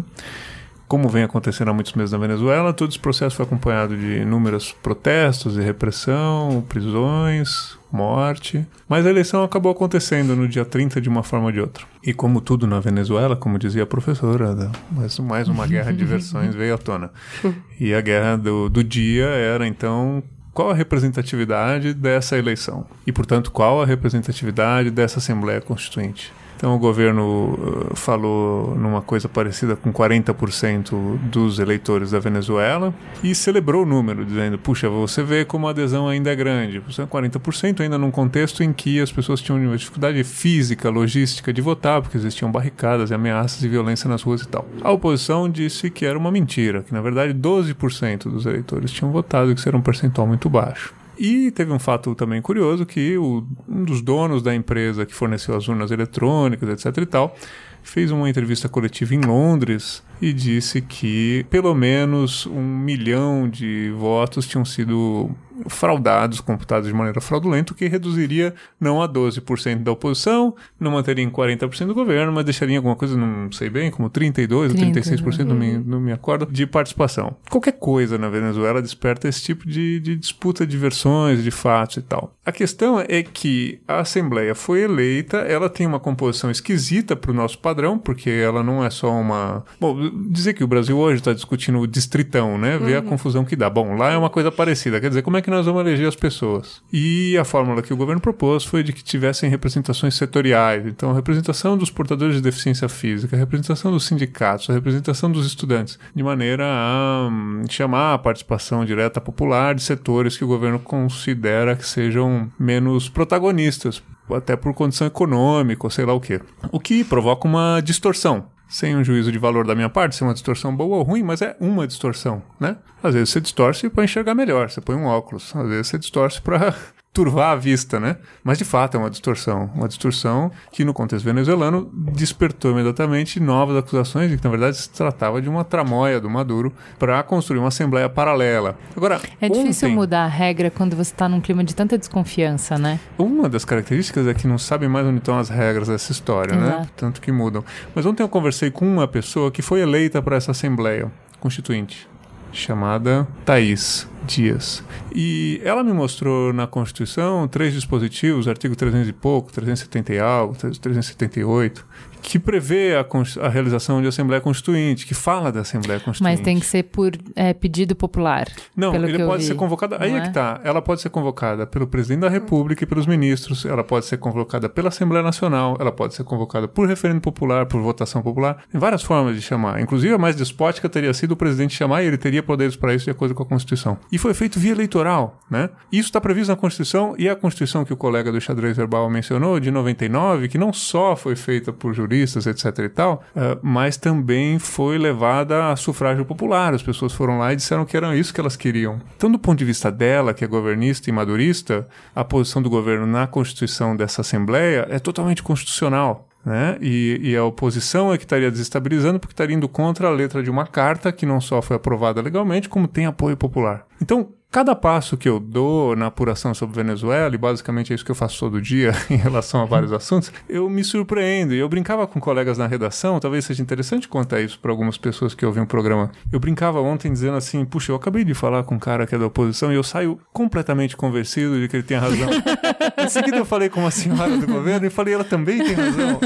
Como vem acontecendo há muitos meses na Venezuela, todo esse processo foi acompanhado de inúmeros protestos e repressão, prisões, morte. Mas a eleição acabou acontecendo no dia 30 de uma forma ou de outra. E como tudo na Venezuela, como dizia a professora, né, mais, mais uma guerra de versões veio à tona. E a guerra do, do dia era então qual a representatividade dessa eleição e, portanto, qual a representatividade dessa Assembleia Constituinte. Então o governo uh, falou numa coisa parecida com 40% dos eleitores da Venezuela e celebrou o número, dizendo: puxa, você vê como a adesão ainda é grande. 40% ainda num contexto em que as pessoas tinham uma dificuldade física, logística de votar, porque existiam barricadas e ameaças e violência nas ruas e tal. A oposição disse que era uma mentira, que na verdade 12% dos eleitores tinham votado que isso era um percentual muito baixo. E teve um fato também curioso que o, um dos donos da empresa que forneceu as urnas eletrônicas, etc e tal, fez uma entrevista coletiva em Londres e disse que pelo menos um milhão de votos tinham sido fraudados, computados de maneira fraudulenta, o que reduziria não a 12% da oposição, não manteria em 40% do governo, mas deixaria alguma coisa, não sei bem, como 32% ou 36%, não me, não me acordo, de participação. Qualquer coisa na Venezuela desperta esse tipo de, de disputa de versões, de fatos e tal. A questão é que a Assembleia foi eleita, ela tem uma composição esquisita para o nosso padrão, porque ela não é só uma... Bom, dizer que o Brasil hoje está discutindo o distritão, né? Ver uhum. a confusão que dá. Bom, lá é uma coisa parecida. Quer dizer, como é que nós vamos eleger as pessoas? E a fórmula que o governo propôs foi de que tivessem representações setoriais. Então, a representação dos portadores de deficiência física, a representação dos sindicatos, a representação dos estudantes, de maneira a hum, chamar a participação direta popular de setores que o governo considera que sejam menos protagonistas até por condição econômica ou sei lá o que. O que provoca uma distorção sem um juízo de valor da minha parte, se é uma distorção boa ou ruim, mas é uma distorção, né? Às vezes você distorce para enxergar melhor, você põe um óculos. Às vezes você distorce para turvar a vista, né? Mas de fato é uma distorção. Uma distorção que no contexto venezuelano despertou imediatamente novas acusações de que na verdade se tratava de uma tramóia do Maduro para construir uma assembleia paralela. Agora, é difícil ontem, mudar a regra quando você está num clima de tanta desconfiança, né? Uma das características é que não sabe mais onde estão as regras dessa história, né? Exato. né? Tanto que mudam. Mas ontem eu conversei com uma pessoa que foi eleita para essa assembleia constituinte chamada Thaís Dias. E ela me mostrou na Constituição três dispositivos, artigo 300 e pouco, 370 e algo, 378, que prevê a, a, realização de Assembleia Constituinte, que fala da Assembleia Constituinte. Mas tem que ser por é, pedido popular. Não, ele pode ser convocada. Aí é? é que tá. Ela pode ser convocada pelo presidente da República e pelos ministros. Ela pode ser convocada pela Assembleia Nacional. Ela pode ser convocada por referendo popular, por votação popular. Tem várias formas de chamar. Inclusive, a mais despótica teria sido o presidente chamar e ele teria poderes para isso de acordo com a Constituição. E foi feito via eleitoral, né? Isso está previsto na Constituição e a Constituição que o colega do xadrez verbal mencionou, de 99, que não só foi feita por juristas juristas, etc e tal, uh, mas também foi levada a sufrágio popular. As pessoas foram lá e disseram que era isso que elas queriam. Então, do ponto de vista dela, que é governista e madurista, a posição do governo na constituição dessa Assembleia é totalmente constitucional. Né? E, e, a oposição é que estaria desestabilizando porque estaria indo contra a letra de uma carta que não só foi aprovada legalmente, como tem apoio popular. Então, cada passo que eu dou na apuração sobre Venezuela, e basicamente é isso que eu faço todo dia em relação a vários assuntos, eu me surpreendo. E eu brincava com colegas na redação, talvez seja interessante contar isso para algumas pessoas que ouvem o programa. Eu brincava ontem dizendo assim: puxa, eu acabei de falar com um cara que é da oposição e eu saio completamente convencido de que ele tem razão. em seguida eu falei com uma senhora do governo e falei: ela também tem razão.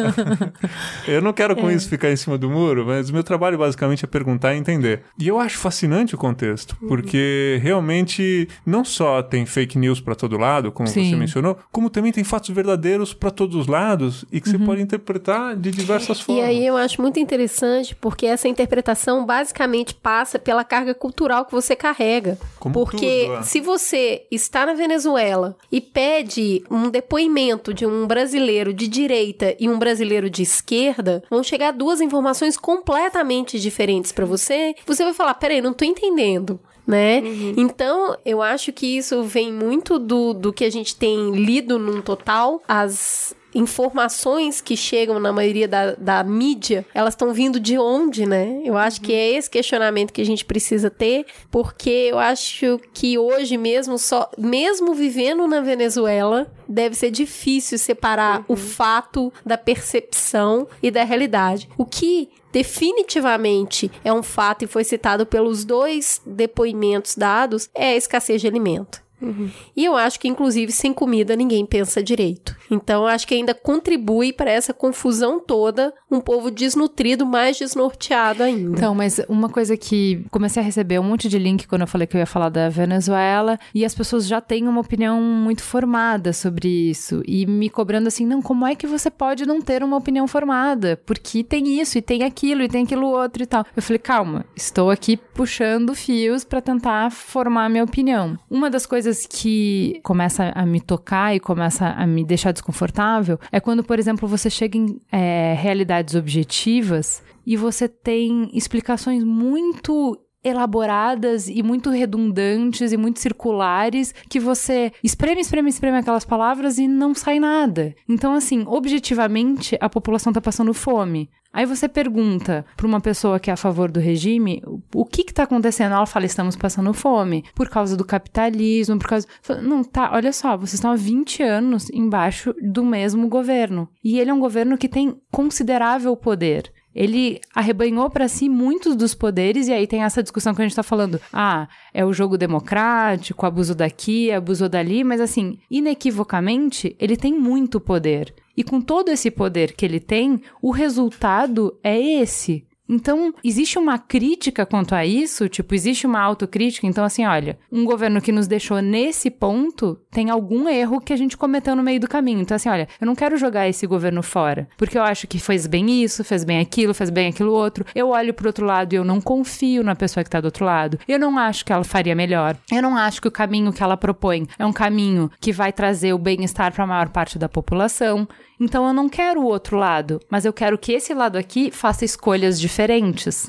eu não quero com é. isso ficar em cima do muro, mas o meu trabalho basicamente é perguntar e entender. E eu acho fascinante o contexto, porque realmente gente não só tem fake news para todo lado, como Sim. você mencionou, como também tem fatos verdadeiros para todos os lados e que uhum. você pode interpretar de diversas formas. E aí eu acho muito interessante porque essa interpretação basicamente passa pela carga cultural que você carrega. Como porque tudo, é. se você está na Venezuela e pede um depoimento de um brasileiro de direita e um brasileiro de esquerda, vão chegar duas informações completamente diferentes para você. Você vai falar: peraí, não tô entendendo né? Uhum. Então, eu acho que isso vem muito do, do que a gente tem lido num total. As informações que chegam na maioria da, da mídia, elas estão vindo de onde, né? Eu acho que é esse questionamento que a gente precisa ter, porque eu acho que hoje mesmo, só mesmo vivendo na Venezuela, deve ser difícil separar o fato da percepção e da realidade. O que definitivamente é um fato e foi citado pelos dois depoimentos dados é a escassez de alimento. Uhum. E eu acho que, inclusive, sem comida ninguém pensa direito. Então, acho que ainda contribui para essa confusão toda, um povo desnutrido, mais desnorteado ainda. Então, mas uma coisa que comecei a receber um monte de link quando eu falei que eu ia falar da Venezuela, e as pessoas já têm uma opinião muito formada sobre isso, e me cobrando assim: não, como é que você pode não ter uma opinião formada? Porque tem isso, e tem aquilo, e tem aquilo outro e tal. Eu falei: calma, estou aqui puxando fios para tentar formar minha opinião. Uma das coisas coisas que começa a me tocar e começa a me deixar desconfortável é quando, por exemplo, você chega em é, realidades objetivas e você tem explicações muito elaboradas e muito redundantes e muito circulares que você espreme, espreme, espreme aquelas palavras e não sai nada. Então, assim, objetivamente, a população está passando fome. Aí você pergunta para uma pessoa que é a favor do regime o que está acontecendo. Ela fala: estamos passando fome por causa do capitalismo, por causa. Não, tá, olha só, vocês estão há 20 anos embaixo do mesmo governo. E ele é um governo que tem considerável poder. Ele arrebanhou para si muitos dos poderes, e aí tem essa discussão que a gente está falando. Ah, é o jogo democrático, abuso daqui, abuso dali, mas assim, inequivocamente, ele tem muito poder. E com todo esse poder que ele tem, o resultado é esse. Então, existe uma crítica quanto a isso? Tipo, existe uma autocrítica? Então, assim, olha, um governo que nos deixou nesse ponto tem algum erro que a gente cometeu no meio do caminho. Então, assim, olha, eu não quero jogar esse governo fora, porque eu acho que fez bem isso, fez bem aquilo, fez bem aquilo outro. Eu olho pro outro lado e eu não confio na pessoa que tá do outro lado. Eu não acho que ela faria melhor. Eu não acho que o caminho que ela propõe é um caminho que vai trazer o bem-estar para a maior parte da população. Então eu não quero o outro lado, mas eu quero que esse lado aqui faça escolhas diferentes.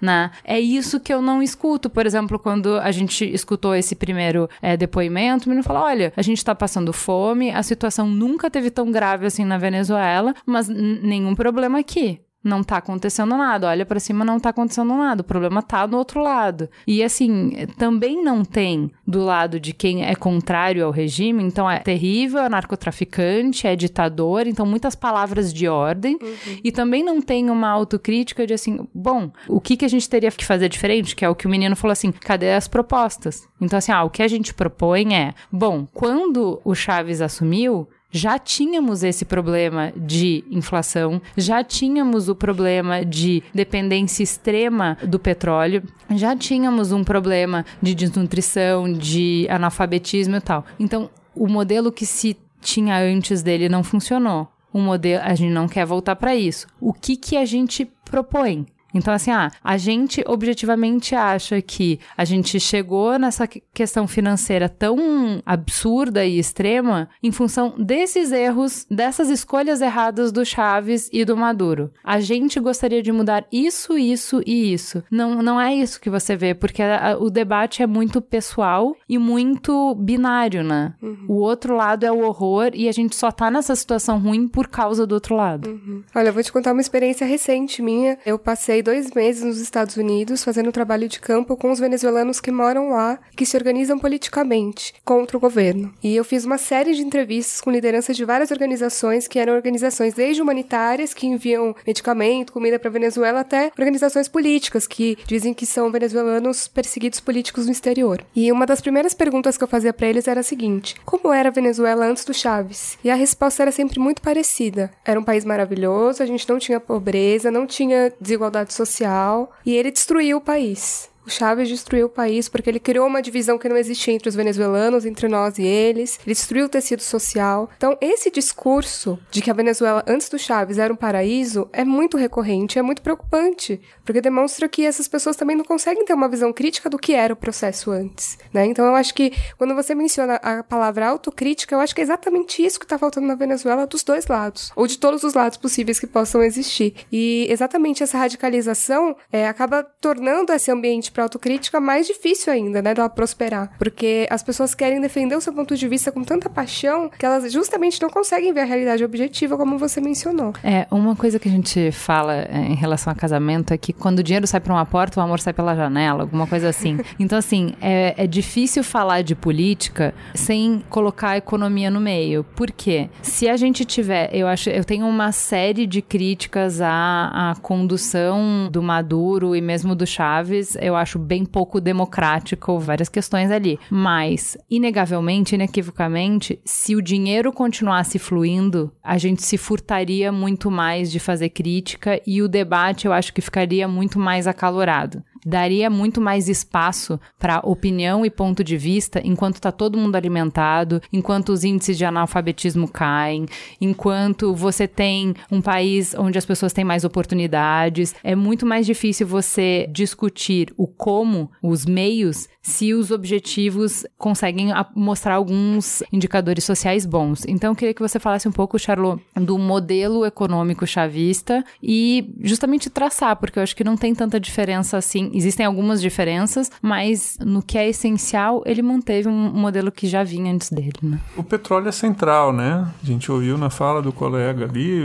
Né? É isso que eu não escuto. Por exemplo, quando a gente escutou esse primeiro é, depoimento, o menino falou: olha, a gente tá passando fome, a situação nunca teve tão grave assim na Venezuela, mas nenhum problema aqui não tá acontecendo nada. Olha para cima, não tá acontecendo nada. O problema tá no outro lado. E assim, também não tem do lado de quem é contrário ao regime, então é terrível, é narcotraficante, é ditador, então muitas palavras de ordem. Uhum. E também não tem uma autocrítica de assim, bom, o que que a gente teria que fazer diferente? Que é o que o menino falou assim, cadê as propostas? Então assim, ah, o que a gente propõe é, bom, quando o Chaves assumiu, já tínhamos esse problema de inflação, já tínhamos o problema de dependência extrema do petróleo, já tínhamos um problema de desnutrição, de analfabetismo e tal. Então, o modelo que se tinha antes dele não funcionou. O modelo, a gente não quer voltar para isso. O que que a gente propõe? Então, assim, ah, a gente objetivamente acha que a gente chegou nessa questão financeira tão absurda e extrema em função desses erros, dessas escolhas erradas do Chaves e do Maduro. A gente gostaria de mudar isso, isso e isso. Não, não é isso que você vê, porque a, o debate é muito pessoal e muito binário, né? Uhum. O outro lado é o horror e a gente só tá nessa situação ruim por causa do outro lado. Uhum. Olha, eu vou te contar uma experiência recente minha. Eu passei dois meses nos Estados Unidos fazendo trabalho de campo com os venezuelanos que moram lá, que se organizam politicamente contra o governo. E eu fiz uma série de entrevistas com lideranças de várias organizações, que eram organizações desde humanitárias, que enviam medicamento, comida para Venezuela, até organizações políticas, que dizem que são venezuelanos perseguidos políticos no exterior. E uma das primeiras perguntas que eu fazia para eles era a seguinte: como era a Venezuela antes do Chaves? E a resposta era sempre muito parecida. Era um país maravilhoso, a gente não tinha pobreza, não tinha desigualdade social e ele destruiu o país. O Chávez destruiu o país porque ele criou uma divisão que não existia entre os venezuelanos, entre nós e eles. Ele destruiu o tecido social. Então, esse discurso de que a Venezuela antes do Chávez era um paraíso é muito recorrente, é muito preocupante, porque demonstra que essas pessoas também não conseguem ter uma visão crítica do que era o processo antes, né? Então, eu acho que quando você menciona a palavra autocrítica, eu acho que é exatamente isso que está faltando na Venezuela dos dois lados, ou de todos os lados possíveis que possam existir. E exatamente essa radicalização é, acaba tornando esse ambiente para autocrítica, mais difícil ainda, né, dela prosperar. Porque as pessoas querem defender o seu ponto de vista com tanta paixão que elas justamente não conseguem ver a realidade objetiva, como você mencionou. É, uma coisa que a gente fala é, em relação a casamento é que quando o dinheiro sai por uma porta, o amor sai pela janela, alguma coisa assim. Então, assim, é, é difícil falar de política sem colocar a economia no meio. Por quê? Se a gente tiver, eu acho, eu tenho uma série de críticas à, à condução do Maduro e mesmo do Chaves, eu acho bem pouco democrático, várias questões ali. Mas, inegavelmente, inequivocamente, se o dinheiro continuasse fluindo, a gente se furtaria muito mais de fazer crítica e o debate eu acho que ficaria muito mais acalorado daria muito mais espaço para opinião e ponto de vista enquanto está todo mundo alimentado, enquanto os índices de analfabetismo caem, enquanto você tem um país onde as pessoas têm mais oportunidades. É muito mais difícil você discutir o como, os meios, se os objetivos conseguem mostrar alguns indicadores sociais bons. Então, eu queria que você falasse um pouco, Charlot, do modelo econômico chavista e justamente traçar, porque eu acho que não tem tanta diferença assim. Existem algumas diferenças, mas no que é essencial, ele manteve um modelo que já vinha antes dele, né? O petróleo é central, né? A gente ouviu na fala do colega ali,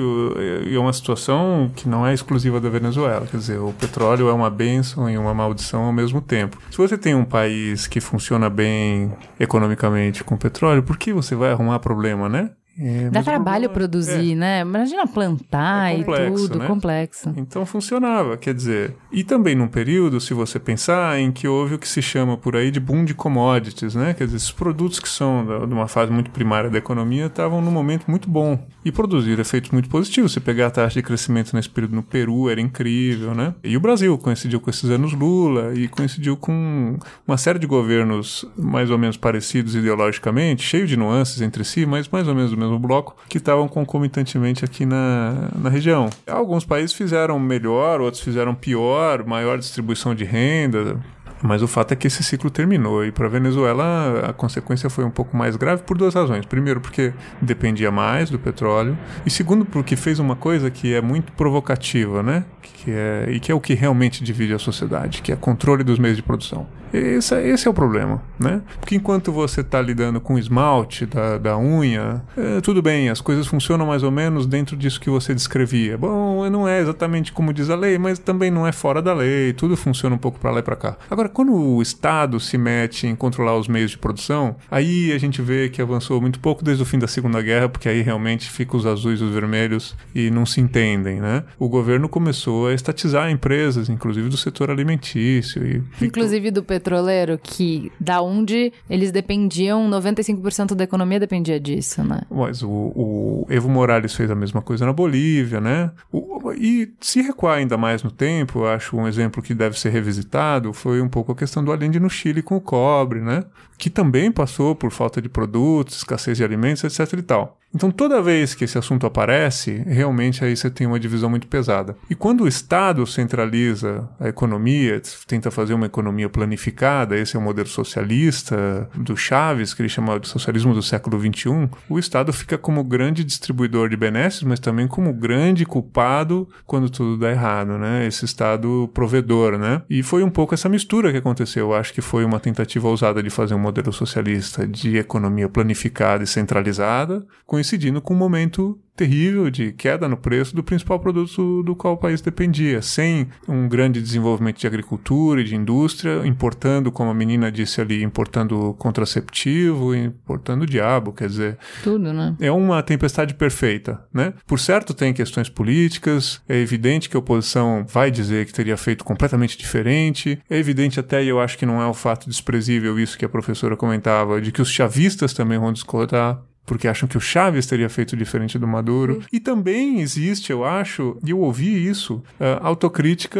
e é uma situação que não é exclusiva da Venezuela. Quer dizer, o petróleo é uma bênção e uma maldição ao mesmo tempo. Se você tem um país que funciona bem economicamente com petróleo, por que você vai arrumar problema, né? É, Dá trabalho produzir, é. né? Imagina plantar é complexo, e tudo, né? complexo. Então funcionava, quer dizer. E também num período, se você pensar, em que houve o que se chama por aí de boom de commodities, né? Quer dizer, esses produtos que são de uma fase muito primária da economia estavam num momento muito bom e produziram efeitos muito positivos. Você pegar a taxa de crescimento nesse período no Peru era incrível, né? E o Brasil coincidiu com esses anos Lula e coincidiu com uma série de governos mais ou menos parecidos ideologicamente, cheio de nuances entre si, mas mais ou menos do mesmo bloco, que estavam concomitantemente aqui na, na região. Alguns países fizeram melhor, outros fizeram pior, maior distribuição de renda, mas o fato é que esse ciclo terminou e para a Venezuela a consequência foi um pouco mais grave por duas razões. Primeiro, porque dependia mais do petróleo, e segundo, porque fez uma coisa que é muito provocativa, né? Que é, e que é o que realmente divide a sociedade, que é controle dos meios de produção. Esse, esse é o problema, né? Porque enquanto você está lidando com esmalte da, da unha, é, tudo bem, as coisas funcionam mais ou menos dentro disso que você descrevia. Bom, não é exatamente como diz a lei, mas também não é fora da lei, tudo funciona um pouco para lá e para cá. Agora, quando o Estado se mete em controlar os meios de produção, aí a gente vê que avançou muito pouco desde o fim da Segunda Guerra, porque aí realmente ficam os azuis e os vermelhos e não se entendem, né? O governo começou a estatizar empresas, inclusive do setor alimentício. E inclusive do petroleiro, que da onde eles dependiam, 95% da economia dependia disso, né? Mas o, o, Evo Morales fez a mesma coisa na Bolívia, né? O, e se recuar ainda mais no tempo, eu acho um exemplo que deve ser revisitado, foi um pouco a questão do Allende no Chile com o cobre, né? Que também passou por falta de produtos, escassez de alimentos, etc e tal. Então, toda vez que esse assunto aparece, realmente aí você tem uma divisão muito pesada. E quando o Estado centraliza a economia, tenta fazer uma economia planificada, esse é o modelo socialista do Chaves, que ele chama de socialismo do século XXI, o Estado fica como grande distribuidor de benesses, mas também como grande culpado quando tudo dá errado, né? Esse Estado provedor, né? E foi um pouco essa mistura que aconteceu. Eu acho que foi uma tentativa ousada de fazer um modelo socialista de economia planificada e centralizada, com coincidindo com um momento terrível de queda no preço do principal produto do qual o país dependia, sem um grande desenvolvimento de agricultura e de indústria, importando, como a menina disse ali, importando contraceptivo, importando o diabo, quer dizer. Tudo, né? É uma tempestade perfeita, né? Por certo, tem questões políticas, é evidente que a oposição vai dizer que teria feito completamente diferente, é evidente até, e eu acho que não é o fato desprezível isso que a professora comentava, de que os chavistas também vão discordar, porque acham que o Chaves teria feito diferente do Maduro. Uhum. E também existe, eu acho, e eu ouvi isso, uh, autocrítica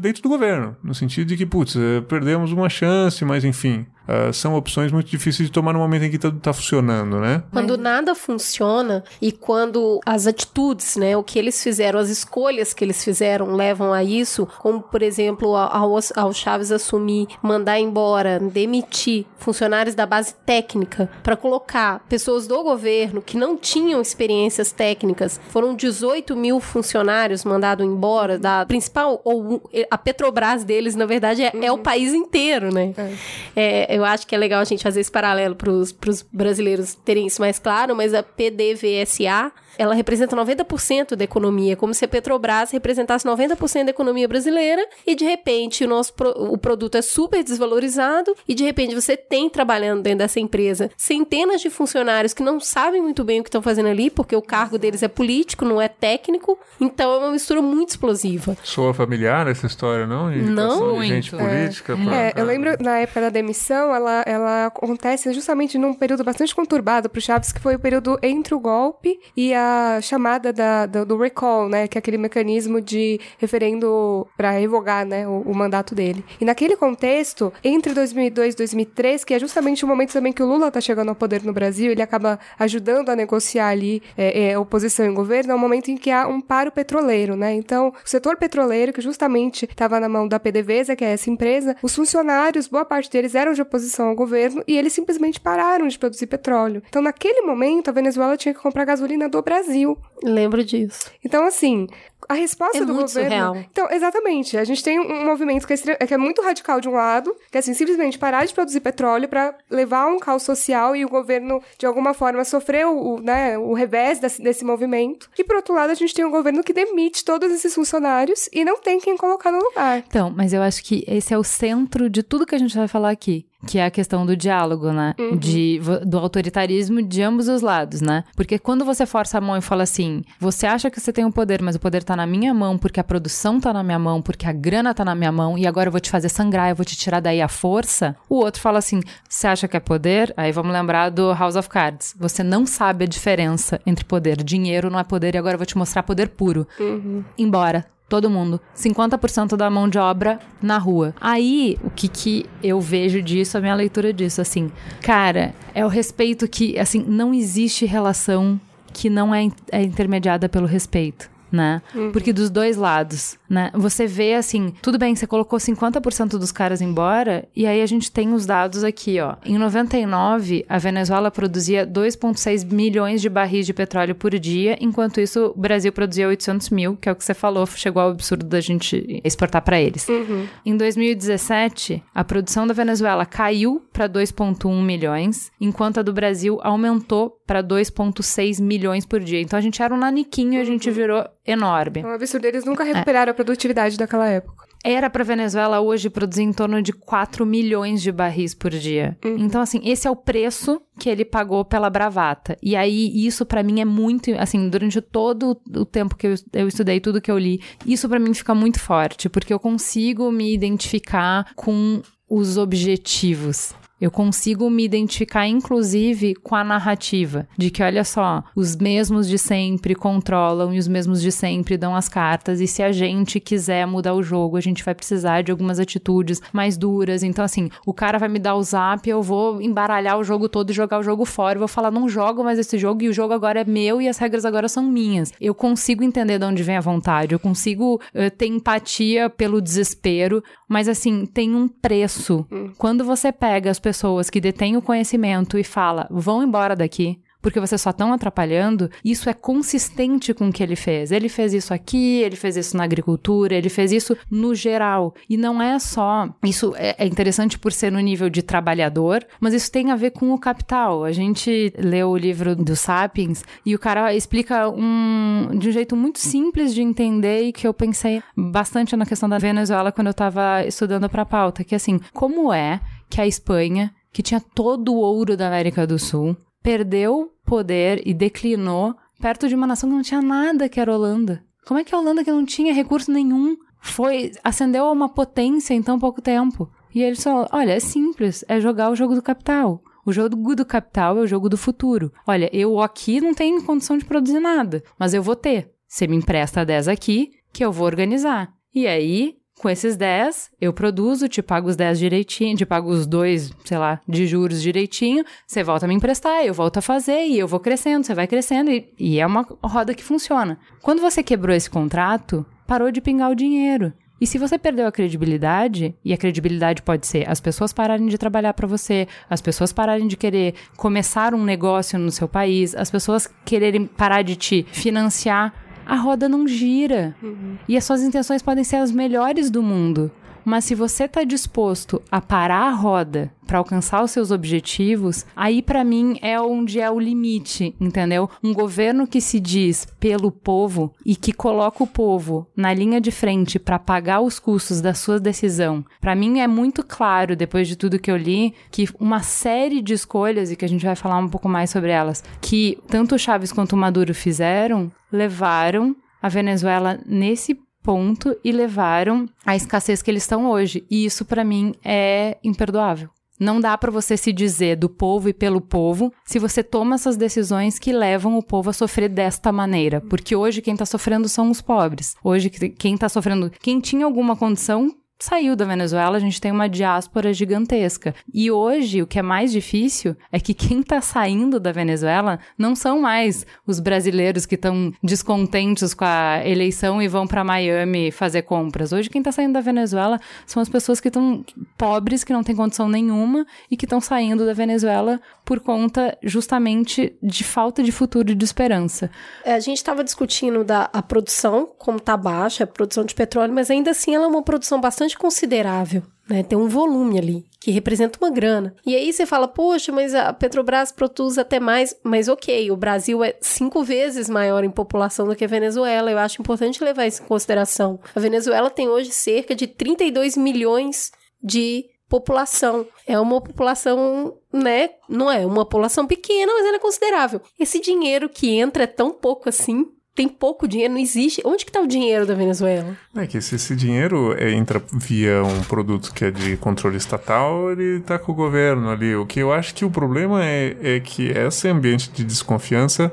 dentro do governo, no sentido de que, putz, uh, perdemos uma chance, mas enfim, uh, são opções muito difíceis de tomar no momento em que tudo está funcionando, né? Quando nada funciona e quando as atitudes, né, o que eles fizeram, as escolhas que eles fizeram levam a isso, como por exemplo ao, ao Chaves assumir, mandar embora, demitir funcionários da base técnica para colocar pessoas do governo que não tinham experiências técnicas, foram 18 mil funcionários mandados embora da principal ou a Petrobras deles, na verdade, é, uhum. é o país inteiro, né? É. É, eu acho que é legal a gente fazer esse paralelo para os brasileiros terem isso mais claro, mas a PDVSA ela representa 90% da economia, como se a Petrobras representasse 90% da economia brasileira e de repente o nosso pro, o produto é super desvalorizado e de repente você tem trabalhando dentro dessa empresa centenas de funcionários que não sabem muito bem o que estão fazendo ali, porque o cargo deles é político, não é técnico, então é uma mistura muito explosiva. Soa familiar essa história, não? não, muito. gente política. É, pra... é, eu lembro na época da demissão, ela, ela acontece justamente num período bastante conturbado para o Chaves, que foi o período entre o golpe e a chamada da, do, do, recall, né? Que é aquele mecanismo de referendo para revogar, né? O, o, mandato dele. E naquele contexto, entre 2002 e 2003, que é justamente o momento também que o Lula tá chegando ao poder no Brasil, ele acaba ajudando a negociar ali é, é, oposição e governo, é um momento em que há um paro petroleiro, né? Então, o setor petroleiro, que justamente estava na mão da PDVSA, que é essa empresa, os funcionários, boa parte deles eram de oposição ao governo e eles simplesmente pararam de produzir petróleo. Então, naquele momento, a Venezuela tinha que comprar gasolina do Brasil Brasil. Lembro disso. Então, assim, a resposta é do muito governo. Surreal. Então, exatamente. A gente tem um movimento que é, que é, muito radical de um lado, que é assim, simplesmente parar de produzir petróleo para levar um caos social e o governo, de alguma forma, sofreu o, né, o revés desse, desse movimento. E, por outro lado, a gente tem um governo que demite todos esses funcionários e não tem quem colocar no lugar. Então, mas eu acho que esse é o centro de tudo que a gente vai falar aqui que é a questão do diálogo, né? Uhum. De, do autoritarismo de ambos os lados, né? Porque quando você força a mão e fala assim, você acha que você tem o um poder, mas o poder tá na minha mão, porque a produção tá na minha mão, porque a grana tá na minha mão, e agora eu vou te fazer sangrar, eu vou te tirar daí a força, o outro fala assim, você acha que é poder? Aí vamos lembrar do House of Cards. Você não sabe a diferença entre poder. Dinheiro não é poder, e agora eu vou te mostrar poder puro. Uhum. Embora Todo mundo. 50% da mão de obra na rua. Aí, o que que eu vejo disso, a minha leitura disso, assim, cara, é o respeito que, assim, não existe relação que não é, é intermediada pelo respeito né? Uhum. Porque dos dois lados, né? Você vê assim, tudo bem, você colocou 50% dos caras embora, e aí a gente tem os dados aqui, ó. Em 99, a Venezuela produzia 2,6 milhões de barris de petróleo por dia, enquanto isso o Brasil produzia 800 mil, que é o que você falou, chegou ao absurdo da gente exportar para eles. Uhum. Em 2017, a produção da Venezuela caiu para 2,1 milhões, enquanto a do Brasil aumentou para 2,6 milhões por dia. Então a gente era um naniquinho e a gente uhum. virou enorme. É um absurdo. Eles nunca recuperaram é. a produtividade daquela época. Era para Venezuela hoje produzir em torno de 4 milhões de barris por dia. Uhum. Então, assim, esse é o preço que ele pagou pela bravata. E aí, isso para mim é muito. Assim, durante todo o tempo que eu, eu estudei, tudo que eu li, isso para mim fica muito forte, porque eu consigo me identificar com os objetivos eu consigo me identificar, inclusive, com a narrativa de que, olha só, os mesmos de sempre controlam e os mesmos de sempre dão as cartas, e se a gente quiser mudar o jogo, a gente vai precisar de algumas atitudes mais duras. Então, assim, o cara vai me dar o zap, eu vou embaralhar o jogo todo e jogar o jogo fora. Eu vou falar, não jogo mais esse jogo e o jogo agora é meu e as regras agora são minhas. Eu consigo entender de onde vem a vontade, eu consigo uh, ter empatia pelo desespero, mas, assim, tem um preço. Hum. Quando você pega as pessoas que detêm o conhecimento e fala, vão embora daqui, porque vocês só estão atrapalhando, isso é consistente com o que ele fez. Ele fez isso aqui, ele fez isso na agricultura, ele fez isso no geral. E não é só. Isso é, é interessante por ser no nível de trabalhador, mas isso tem a ver com o capital. A gente leu o livro do Sapiens e o cara explica um, de um jeito muito simples de entender e que eu pensei bastante na questão da Venezuela quando eu estava estudando para a pauta, que assim, como é que a Espanha, que tinha todo o ouro da América do Sul, perdeu poder e declinou perto de uma nação que não tinha nada, que era a Holanda. Como é que a Holanda, que não tinha recurso nenhum, foi ascendeu a uma potência em tão pouco tempo? E ele só, olha, é simples, é jogar o jogo do capital. O jogo do capital é o jogo do futuro. Olha, eu aqui não tenho condição de produzir nada, mas eu vou ter. Você me empresta 10 aqui, que eu vou organizar. E aí, com esses 10, eu produzo, te pago os 10 direitinho, te pago os dois, sei lá, de juros direitinho, você volta a me emprestar, eu volto a fazer e eu vou crescendo, você vai crescendo e, e é uma roda que funciona. Quando você quebrou esse contrato, parou de pingar o dinheiro. E se você perdeu a credibilidade, e a credibilidade pode ser as pessoas pararem de trabalhar para você, as pessoas pararem de querer começar um negócio no seu país, as pessoas quererem parar de te financiar, a roda não gira. Uhum. E as suas intenções podem ser as melhores do mundo. Mas se você está disposto a parar a roda para alcançar os seus objetivos, aí para mim é onde é o limite, entendeu? Um governo que se diz pelo povo e que coloca o povo na linha de frente para pagar os custos da sua decisão. Para mim é muito claro depois de tudo que eu li que uma série de escolhas e que a gente vai falar um pouco mais sobre elas, que tanto Chaves quanto Maduro fizeram, levaram a Venezuela nesse ponto e levaram à escassez que eles estão hoje. E isso para mim é imperdoável. Não dá para você se dizer do povo e pelo povo se você toma essas decisões que levam o povo a sofrer desta maneira. Porque hoje quem tá sofrendo são os pobres. Hoje quem tá sofrendo, quem tinha alguma condição saiu da Venezuela, a gente tem uma diáspora gigantesca. E hoje, o que é mais difícil é que quem está saindo da Venezuela não são mais os brasileiros que estão descontentes com a eleição e vão para Miami fazer compras. Hoje, quem está saindo da Venezuela são as pessoas que estão pobres, que não têm condição nenhuma e que estão saindo da Venezuela por conta justamente de falta de futuro e de esperança. É, a gente estava discutindo da a produção, como está baixa, a produção de petróleo, mas ainda assim ela é uma produção bastante considerável. Né, tem um volume ali que representa uma grana. E aí você fala, poxa, mas a Petrobras produz até mais. Mas ok, o Brasil é cinco vezes maior em população do que a Venezuela. Eu acho importante levar isso em consideração. A Venezuela tem hoje cerca de 32 milhões de população. É uma população, né? Não é uma população pequena, mas ela é considerável. Esse dinheiro que entra é tão pouco assim. Tem pouco dinheiro, não existe. Onde que tá o dinheiro da Venezuela? É que se esse dinheiro entra via um produto que é de controle estatal, ele tá com o governo ali. O que eu acho que o problema é, é que esse ambiente de desconfiança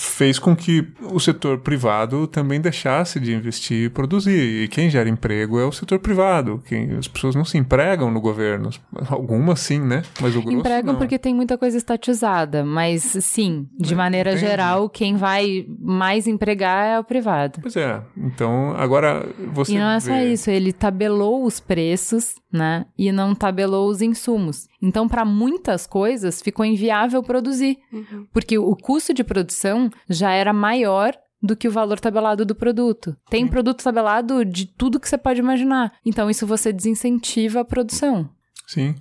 fez com que o setor privado também deixasse de investir e produzir. E quem gera emprego é o setor privado. Quem, as pessoas não se empregam no governo. Algumas sim, né? Mas o grosso Empregam não. porque tem muita coisa estatizada. Mas sim, de é, maneira entendi. geral, quem vai mais empregar é o privado. Pois é. Então, agora você. E não é vê... só isso, ele tabelou os preços, né? E não tabelou os insumos. Então, para muitas coisas, ficou inviável produzir. Uhum. Porque o custo de produção já era maior do que o valor tabelado do produto. Tem Sim. produto tabelado de tudo que você pode imaginar. Então, isso você desincentiva a produção. Sim.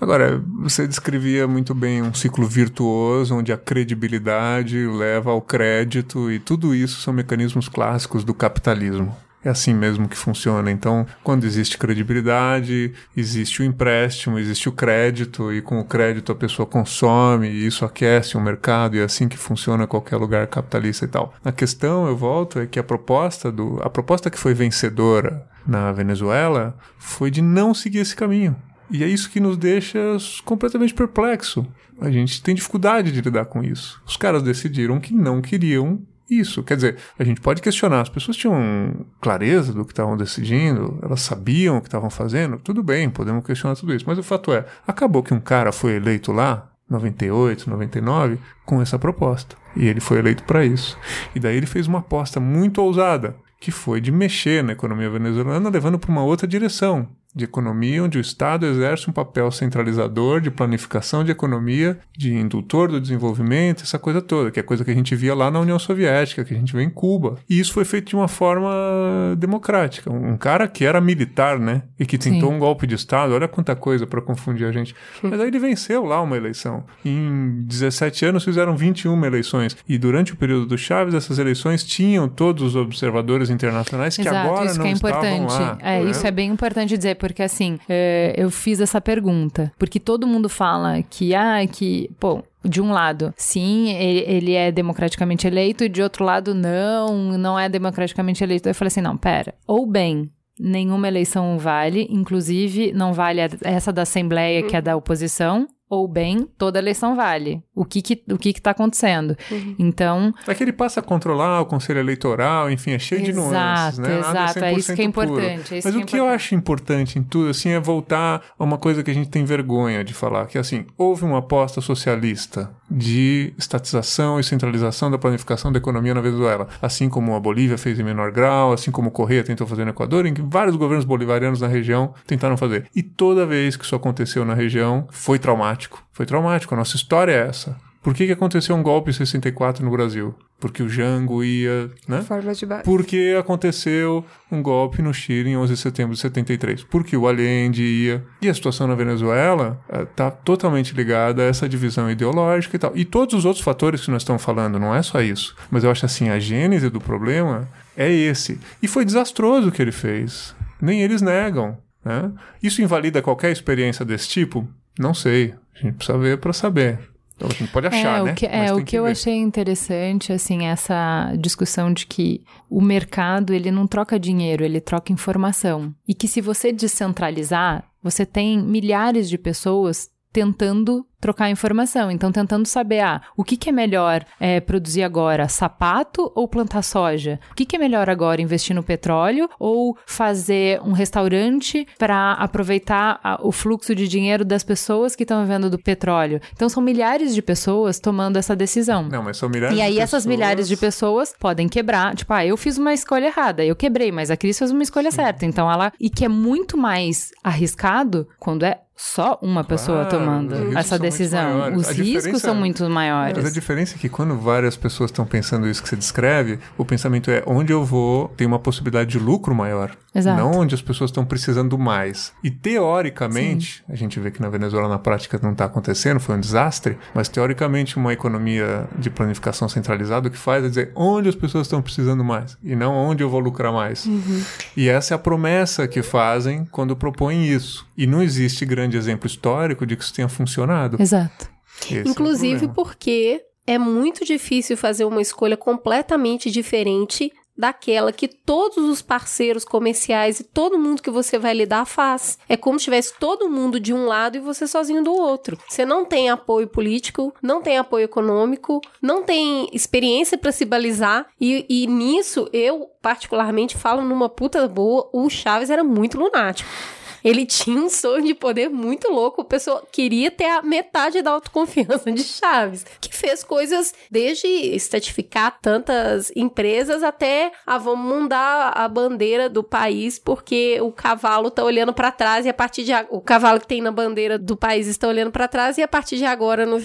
Agora, você descrevia muito bem um ciclo virtuoso onde a credibilidade leva ao crédito e tudo isso são mecanismos clássicos do capitalismo é assim mesmo que funciona. Então, quando existe credibilidade, existe o empréstimo, existe o crédito, e com o crédito a pessoa consome, e isso aquece o mercado, e é assim que funciona qualquer lugar capitalista e tal. A questão, eu volto, é que a proposta do. A proposta que foi vencedora na Venezuela foi de não seguir esse caminho. E é isso que nos deixa completamente perplexo. A gente tem dificuldade de lidar com isso. Os caras decidiram que não queriam isso. Quer dizer, a gente pode questionar, as pessoas tinham clareza do que estavam decidindo, elas sabiam o que estavam fazendo, tudo bem, podemos questionar tudo isso. Mas o fato é, acabou que um cara foi eleito lá, 98, 99, com essa proposta. E ele foi eleito para isso. E daí ele fez uma aposta muito ousada, que foi de mexer na economia venezuelana, levando para uma outra direção de economia, onde o Estado exerce um papel centralizador de planificação de economia, de indutor do desenvolvimento, essa coisa toda, que é coisa que a gente via lá na União Soviética, que a gente vê em Cuba. E isso foi feito de uma forma democrática. Um cara que era militar, né, e que tentou Sim. um golpe de Estado, olha quanta coisa para confundir a gente. Mas aí ele venceu lá uma eleição. Em 17 anos fizeram 21 eleições. E durante o período do Chaves, essas eleições tinham todos os observadores internacionais que Exato, agora não que é importante. lá. É, né? isso é bem importante dizer porque assim, é, eu fiz essa pergunta. Porque todo mundo fala que, ah, que, pô, de um lado, sim, ele é democraticamente eleito, e de outro lado, não, não é democraticamente eleito. Eu falei assim: não, pera. Ou bem, nenhuma eleição vale, inclusive não vale essa da Assembleia, que é da oposição, ou bem, toda eleição vale. O que que, o que, que tá acontecendo? Então, É que ele passa a controlar o conselho eleitoral, enfim, é cheio de Exato, nuances, né? Nada exato, é isso que é 100% puro. importante, é isso Mas que o é que eu acho importante em tudo, assim, é voltar a uma coisa que a gente tem vergonha de falar, que assim, houve uma aposta socialista de estatização e centralização da planificação da economia na Venezuela, assim como a Bolívia fez em menor grau, assim como o Correia tentou fazer no Equador, em que vários governos bolivarianos na região tentaram fazer. E toda vez que isso aconteceu na região, foi traumático. Foi traumático. A nossa história é essa. Por que, que aconteceu um golpe em 64 no Brasil? Porque o Jango ia, né? Formas de base. Porque aconteceu um golpe no Chile em 11 de setembro de 73. Porque o Allende ia. E a situação na Venezuela está totalmente ligada a essa divisão ideológica e tal. E todos os outros fatores que nós estamos falando, não é só isso. Mas eu acho assim, a gênese do problema é esse. E foi desastroso o que ele fez. Nem eles negam. Né? Isso invalida qualquer experiência desse tipo? Não sei. A gente precisa ver para saber. Então, a gente pode achar, é, né? O que, é, o que eu ver. achei interessante, assim, essa discussão de que o mercado, ele não troca dinheiro, ele troca informação. E que se você descentralizar, você tem milhares de pessoas tentando trocar informação, então tentando saber, ah, o que, que é melhor é, produzir agora, sapato ou plantar soja? O que, que é melhor agora, investir no petróleo ou fazer um restaurante para aproveitar a- o fluxo de dinheiro das pessoas que estão vivendo do petróleo? Então são milhares de pessoas tomando essa decisão. Não, mas são milhares E aí essas milhares de pessoas podem quebrar, tipo, ah, eu fiz uma escolha errada, eu quebrei, mas a Cris fez uma escolha certa. Então ela e que é muito mais arriscado quando é só uma pessoa Claro, tomando essa são muito decisão. Os A riscos são muito maiores. Mas a diferença é que quando várias pessoas estão pensando isso que você descreve, o pensamento é onde eu vou ter uma possibilidade de lucro maior. Exato. Não onde as pessoas estão precisando mais. E teoricamente, a gente vê que na Venezuela na prática não está acontecendo, foi um desastre, mas teoricamente uma economia de planificação centralizada o que faz é dizer onde as pessoas estão precisando mais e não onde eu vou lucrar mais. E essa é a promessa que fazem quando propõem isso. E não existe grande exemplo histórico de que isso tenha funcionado. Exato. Esse é Inclusive problema. porque é muito difícil fazer uma escolha completamente diferente daquela que todos os parceiros comerciais e todo mundo que você vai lidar faz. É como se tivesse todo mundo de um lado e você sozinho do outro. Você não tem apoio político, não tem apoio econômico, não tem experiência para se balizar e, e nisso eu particularmente falo numa puta boa, o Chaves era muito lunático. Ele tinha um sonho de poder muito louco. A pessoa queria ter a metade da autoconfiança de Chaves, que fez coisas desde estatificar tantas empresas até ah, vamos mudar a bandeira do país porque o cavalo tá olhando para trás e a partir de a- o cavalo que tem na bandeira do país está olhando para trás e a partir de agora no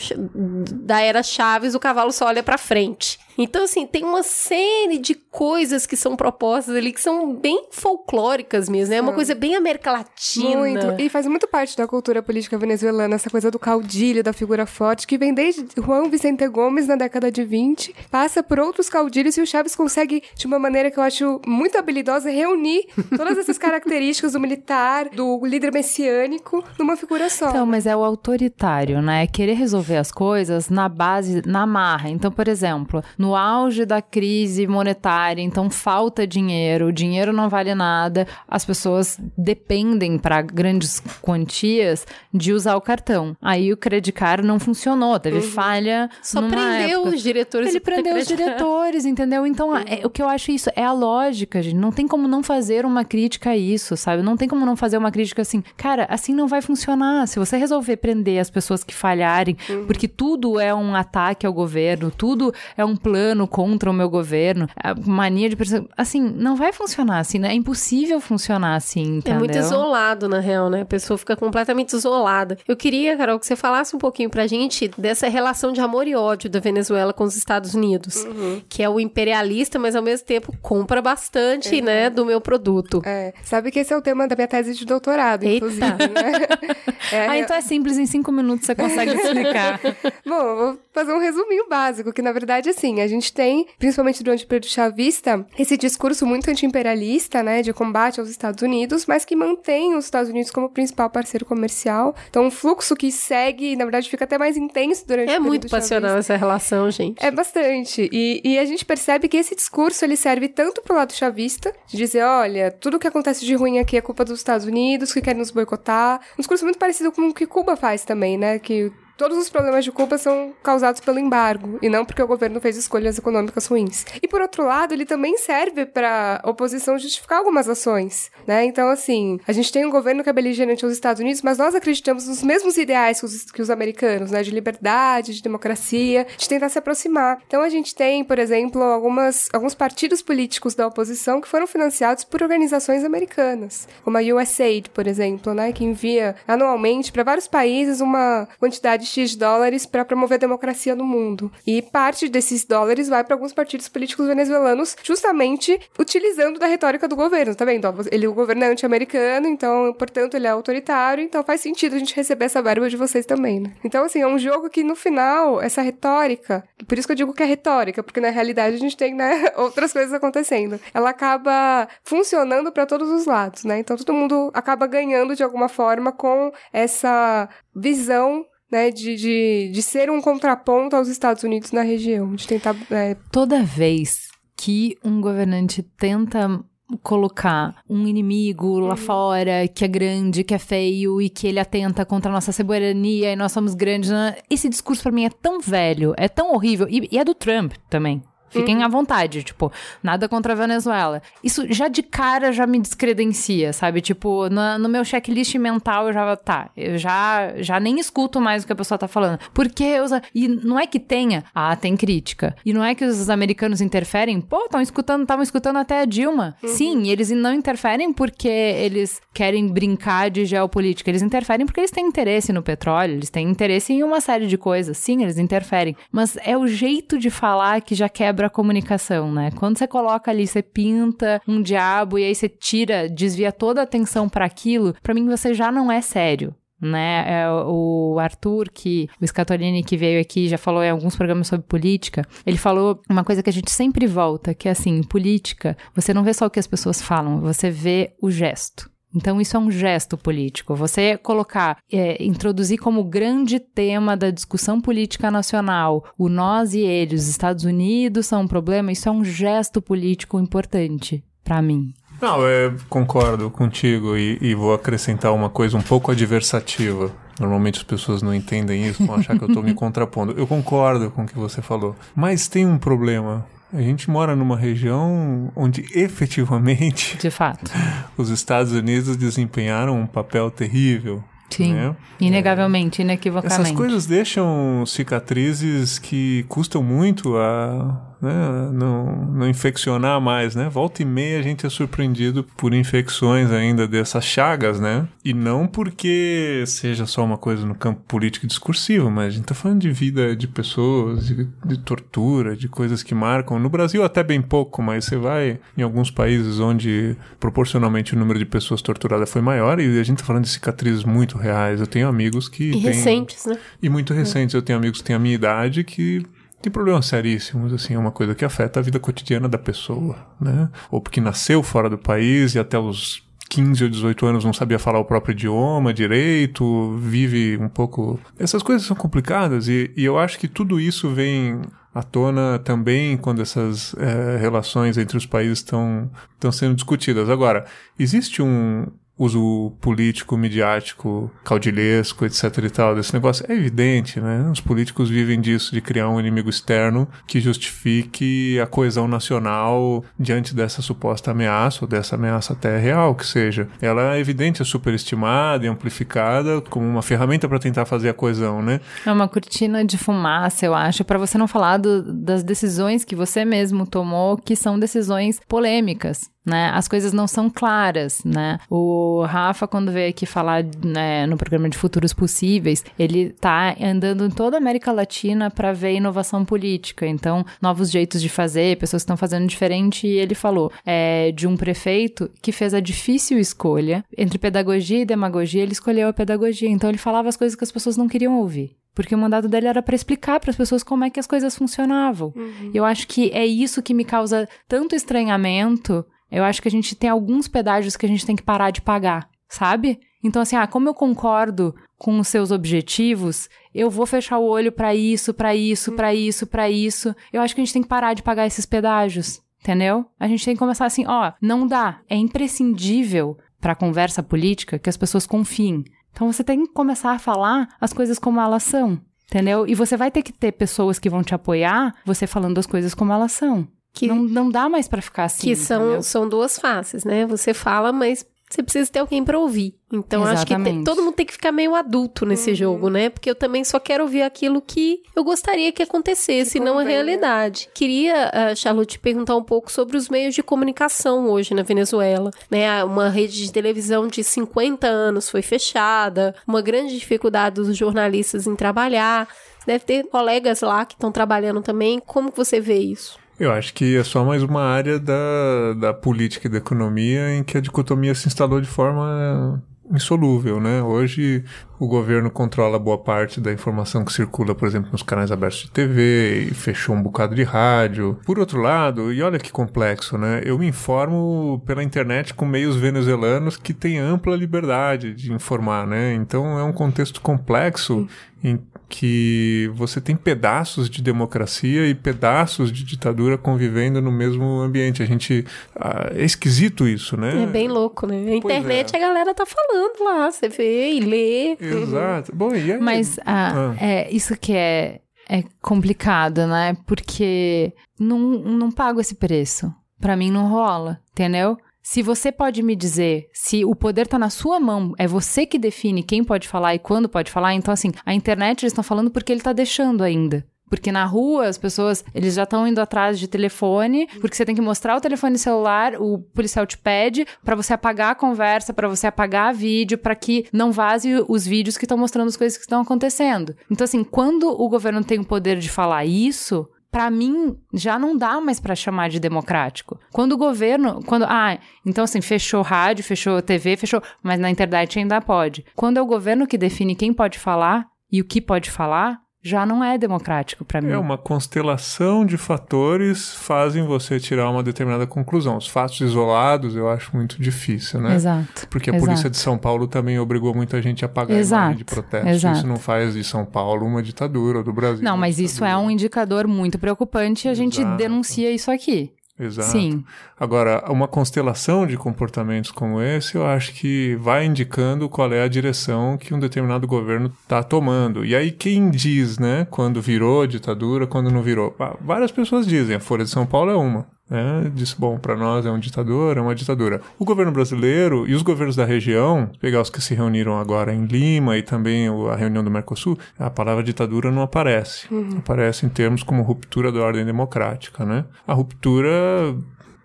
da era Chaves o cavalo só olha para frente. Então, assim, tem uma série de coisas que são propostas ali que são bem folclóricas mesmo, né? É uma coisa bem América Latina. Muito. E faz muito parte da cultura política venezuelana, essa coisa do caudilho, da figura forte, que vem desde Juan Vicente Gomes na década de 20, passa por outros caudilhos e o Chaves consegue, de uma maneira que eu acho muito habilidosa, reunir todas essas características do militar, do líder messiânico, numa figura só. Então, mas é o autoritário, né? É querer resolver as coisas na base, na marra. Então, por exemplo, no auge da crise monetária, então falta dinheiro, o dinheiro não vale nada, as pessoas dependem para grandes quantias de usar o cartão. Aí o credicar não funcionou, teve falha. Uhum. Só numa prendeu época. os diretores Ele prendeu os diretores, entendeu? Então, é- o que eu acho isso é a lógica, gente. Não tem como não fazer uma crítica a isso, sabe? Não tem como não fazer uma crítica assim, cara, assim não vai funcionar. Se você resolver prender as pessoas que falharem, porque tudo é um ataque ao governo, tudo é um plano contra o meu governo, a mania de assim, não vai funcionar assim, né? É impossível funcionar assim, É entendeu? muito isolado, na real, né? A pessoa fica completamente isolada. Eu queria, Carol, que você falasse um pouquinho pra gente dessa relação de amor e ódio da Venezuela com os Estados Unidos. Que é o imperialista, mas ao mesmo tempo compra bastante, né, do meu produto. É, sabe que esse é o tema da minha tese de doutorado, Eita. inclusive, né? É, Ah, então é simples, em cinco minutos você consegue explicar. Bom, vou fazer um resuminho básico, que na verdade, assim, a A gente tem, principalmente durante o período chavista, esse discurso muito anti-imperialista, né, de combate aos Estados Unidos, mas que mantém os Estados Unidos como principal parceiro comercial. Então, um fluxo que segue, na verdade, fica até mais intenso durante É o período muito passional chavista. essa relação, gente. É bastante. E, e a gente percebe que esse discurso ele serve tanto pro lado chavista, de dizer, olha, tudo que acontece de ruim aqui é culpa dos Estados Unidos, que querem nos boicotar. Um discurso muito parecido com o que Cuba faz também, né? Que todos os problemas de Cuba são causados pelo embargo e não porque o governo fez escolhas econômicas ruins. E por outro lado, ele também serve para oposição justificar algumas ações, né? Então, assim, a gente tem um governo que é beligerante aos Estados Unidos, mas nós acreditamos nos mesmos ideais que os, que os americanos, né? De liberdade, de democracia, de tentar se aproximar. Então, a gente tem, por exemplo, algumas, alguns partidos políticos da oposição que foram financiados por organizações americanas, como a USAID, por exemplo, né? Que envia anualmente para vários países uma quantidade X dólares para promover a democracia no mundo. E parte desses dólares vai para alguns partidos políticos venezuelanos, justamente utilizando da retórica do governo, tá vendo? Ele, o governo é anti-americano, então, portanto, ele é autoritário, então faz sentido a gente receber essa verba de vocês também, né? Então, assim, é um jogo que no final, essa retórica, por isso que eu digo que é retórica, porque na realidade a gente tem, né, outras coisas acontecendo. Ela acaba funcionando para todos os lados, né? Então todo mundo acaba ganhando de alguma forma com essa visão né, de, de, de ser um contraponto aos Estados Unidos na região, de tentar. É, Toda vez que um governante tenta colocar um inimigo lá fora que é grande, que é feio e que ele atenta contra a nossa soberania e nós somos grandes, né? esse discurso pra mim é tão velho, é tão horrível e, e é do Trump também. Fiquem à vontade, tipo, nada contra a Venezuela. Isso já de cara já me descredencia, sabe? Tipo, na- no meu checklist mental eu já, tá, eu já, já nem escuto mais o que a pessoa tá falando. Porque os, e não é que tenha, ah, tem crítica. E não é que os americanos interferem, pô, estão escutando, estavam escutando até a Dilma. Sim, e eles não interferem porque eles querem brincar de geopolítica, eles interferem porque eles têm interesse no petróleo, eles têm interesse em uma série de coisas. Sim, eles interferem, mas é o jeito de falar que já quebra comunicação, né? Quando você coloca ali, você pinta um diabo e aí você tira, desvia toda a atenção para aquilo, pra mim você já não é sério. Né, É, o Arthur, que o Scatolini que veio aqui já falou em alguns programas sobre política. Ele falou uma coisa que a gente sempre volta, que é assim, política, você não vê só o que as pessoas falam, você vê o gesto. Então, isso é um gesto político. Você colocar, é, introduzir como grande tema da discussão política nacional o nós e eles, os Estados Unidos são um problema, isso é um gesto político importante para mim. Não, eu concordo contigo e, e vou acrescentar uma coisa um pouco adversativa. Normalmente as pessoas não entendem isso, vão achar que eu estou me contrapondo. Eu concordo com o que você falou, mas tem um problema. A gente mora numa região onde efetivamente De fato. os Estados Unidos desempenharam um papel terrível. Sim. né? Inegavelmente, inequivocamente. Essas coisas deixam cicatrizes que custam muito a né, não, não infeccionar mais, né? Volta e meia a gente é surpreendido por infecções ainda dessas chagas, né? E não porque seja só uma coisa no campo político e discursivo, mas a gente tá falando de vida de pessoas, de, de tortura, de coisas que marcam. No Brasil até bem pouco, mas você vai em alguns países onde proporcionalmente o número de pessoas torturadas foi maior e a gente tá falando de cicatrizes muito reais. Eu tenho amigos que E têm- recentes, né? e muito recentes. Eu tenho amigos que têm a minha idade que tem problemas seríssimos, assim, é uma coisa que afeta a vida cotidiana da pessoa, né? Ou porque nasceu fora do país e até os 15 ou 18 anos não sabia falar o próprio idioma direito, vive um pouco. Essas coisas são complicadas e, e eu acho que tudo isso vem à tona também quando essas eh, relações entre os países estão sendo discutidas. Agora, existe um uso político, midiático, caudilhesco, etc e tal, desse negócio, é evidente, né? Os políticos vivem disso, de criar um inimigo externo que justifique a coesão nacional diante dessa suposta ameaça, ou dessa ameaça até real que seja. Ela é evidente, é superestimada e amplificada como uma ferramenta para tentar fazer a coesão, né? É uma cortina de fumaça, eu acho, para você não falar do- das decisões que você mesmo tomou, que são decisões polêmicas. Né? As coisas não são claras, né? O Rafa, quando veio aqui falar né, no programa de futuros possíveis, ele tá andando em toda a América Latina para ver inovação política. Então, novos jeitos de fazer, pessoas que estão fazendo diferente. E ele falou é, de um prefeito que fez a difícil escolha entre pedagogia e demagogia. Ele escolheu a pedagogia. Então, ele falava as coisas que as pessoas não queriam ouvir. Porque o mandato dele era para explicar para as pessoas como é que as coisas funcionavam. Uhum. Eu acho que é isso que me causa tanto estranhamento. Eu acho que a gente tem alguns pedágios que a gente tem que parar de pagar, sabe? Então, assim, ah, como eu concordo com os seus objetivos, eu vou fechar o olho para isso, para isso, para isso, para isso. Eu acho que a gente tem que parar de pagar esses pedágios, entendeu? A gente tem que começar assim, ó, não dá, é imprescindível para a conversa política que as pessoas confiem. Então você tem que começar a falar as coisas como elas são, entendeu? E você vai ter que ter pessoas que vão te apoiar, você falando as coisas como elas são. Que, Não, não dá mais para ficar assim. que são, entendeu? são duas faces, né? Você fala, mas você precisa ter alguém pra ouvir. Então, acho que Exatamente. todo mundo tem que ficar meio adulto nesse jogo, né? Porque eu também só quero ouvir aquilo que eu gostaria que acontecesse, não a né? realidade. Queria, ah, Charlotte, te perguntar um pouco sobre os meios de comunicação hoje na Venezuela. Né? Uma rede de televisão de 50 anos foi fechada, uma grande dificuldade dos jornalistas em trabalhar. Deve ter colegas lá que estão trabalhando também. Como que você vê isso? Eu acho que é só mais uma área da, da política e da economia em que a dicotomia se instalou de forma insolúvel, né? Hoje o governo controla boa parte da informação que circula, por exemplo, nos canais abertos de TV e fechou um bocado de rádio. Por outro lado, e olha que complexo, né? Eu me informo pela internet com meios venezuelanos que têm ampla liberdade de informar, né? Então é um contexto complexo em que você tem pedaços de democracia e pedaços de ditadura convivendo no mesmo ambiente. A gente ah, é esquisito isso, né? É bem louco, né? A Pois internet é. a galera tá falando lá, você vê e lê. Exato. Bom, e aí? Mas ah, Ah. é isso que é, é complicado, né? Porque não, não pago esse preço. Pra mim não rola, entendeu? Se você pode me dizer, se o poder tá na sua mão, é você que define quem pode falar e quando pode falar, então assim, a internet eles estão falando porque ele tá deixando ainda. Porque na rua as pessoas, eles já estão indo atrás de telefone, porque você tem que mostrar o telefone celular, o policial te pede pra você apagar a conversa, pra você apagar vídeo, pra que não vaze os vídeos que estão mostrando as coisas que estão acontecendo. Então assim, quando o governo tem o poder de falar isso, Pra mim, já não dá mais pra chamar de democrático. Quando o governo, quando, ah, então assim, fechou rádio, fechou TV, fechou, mas na internet ainda pode. Quando é o governo que define quem pode falar e o que pode falar, já não é democrático pra mim. É uma constelação de fatores fazem você tirar uma determinada conclusão. Os fatos isolados eu acho muito difícil, né? Exato. Porque a exato. polícia de São Paulo também obrigou muita gente a pagar Exato, de protesto. exato. Isso não faz de São Paulo uma ditadura ou do Brasil. Não, mas isso é ditadura. um indicador muito preocupante e a gente denuncia isso aqui. Exato. Sim. Agora, uma constelação de comportamentos como esse, eu acho que vai indicando qual é a direção que um determinado governo está tomando. E aí, quem diz, né, quando virou ditadura, quando não virou? Ah, Várias pessoas dizem, a Folha de São Paulo é uma. Né? Diz, bom, para nós é um ditador, é uma ditadura. O governo brasileiro e os governos da região, pegar os que se reuniram agora em Lima e também a reunião do Mercosul, a palavra ditadura não aparece. Aparece em termos como ruptura da ordem democrática, né? A ruptura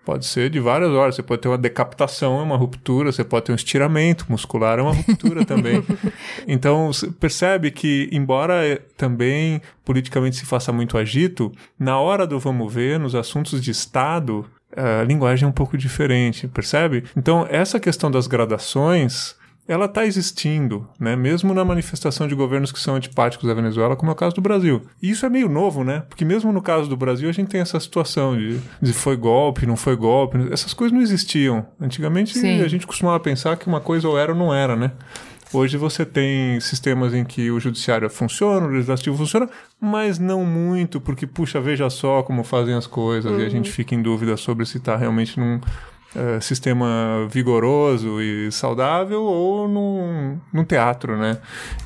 Pode ser de várias horas. Você pode ter uma decapitação, é uma ruptura. Você pode ter um estiramento muscular, é uma ruptura também. Então, você percebe que, embora eh, também politicamente se faça muito agito, na hora do vamos ver, nos assuntos de Estado, a linguagem é um pouco diferente, percebe? Então, essa questão das gradações ela está existindo, né? mesmo na manifestação de governos que são antipáticos à Venezuela, como é o caso do Brasil. E isso é meio novo, né? Porque mesmo no caso do Brasil, a gente tem essa situação de, de foi golpe, não foi golpe. Essas coisas não existiam. Antigamente, Sim. a gente costumava pensar que uma coisa ou era ou não era, né? Hoje você tem sistemas em que o judiciário funciona, o legislativo funciona, mas não muito, porque, puxa, veja só como fazem as coisas, e a gente fica em dúvida sobre se está realmente num eh, sistema vigoroso e saudável ou num, num teatro, né?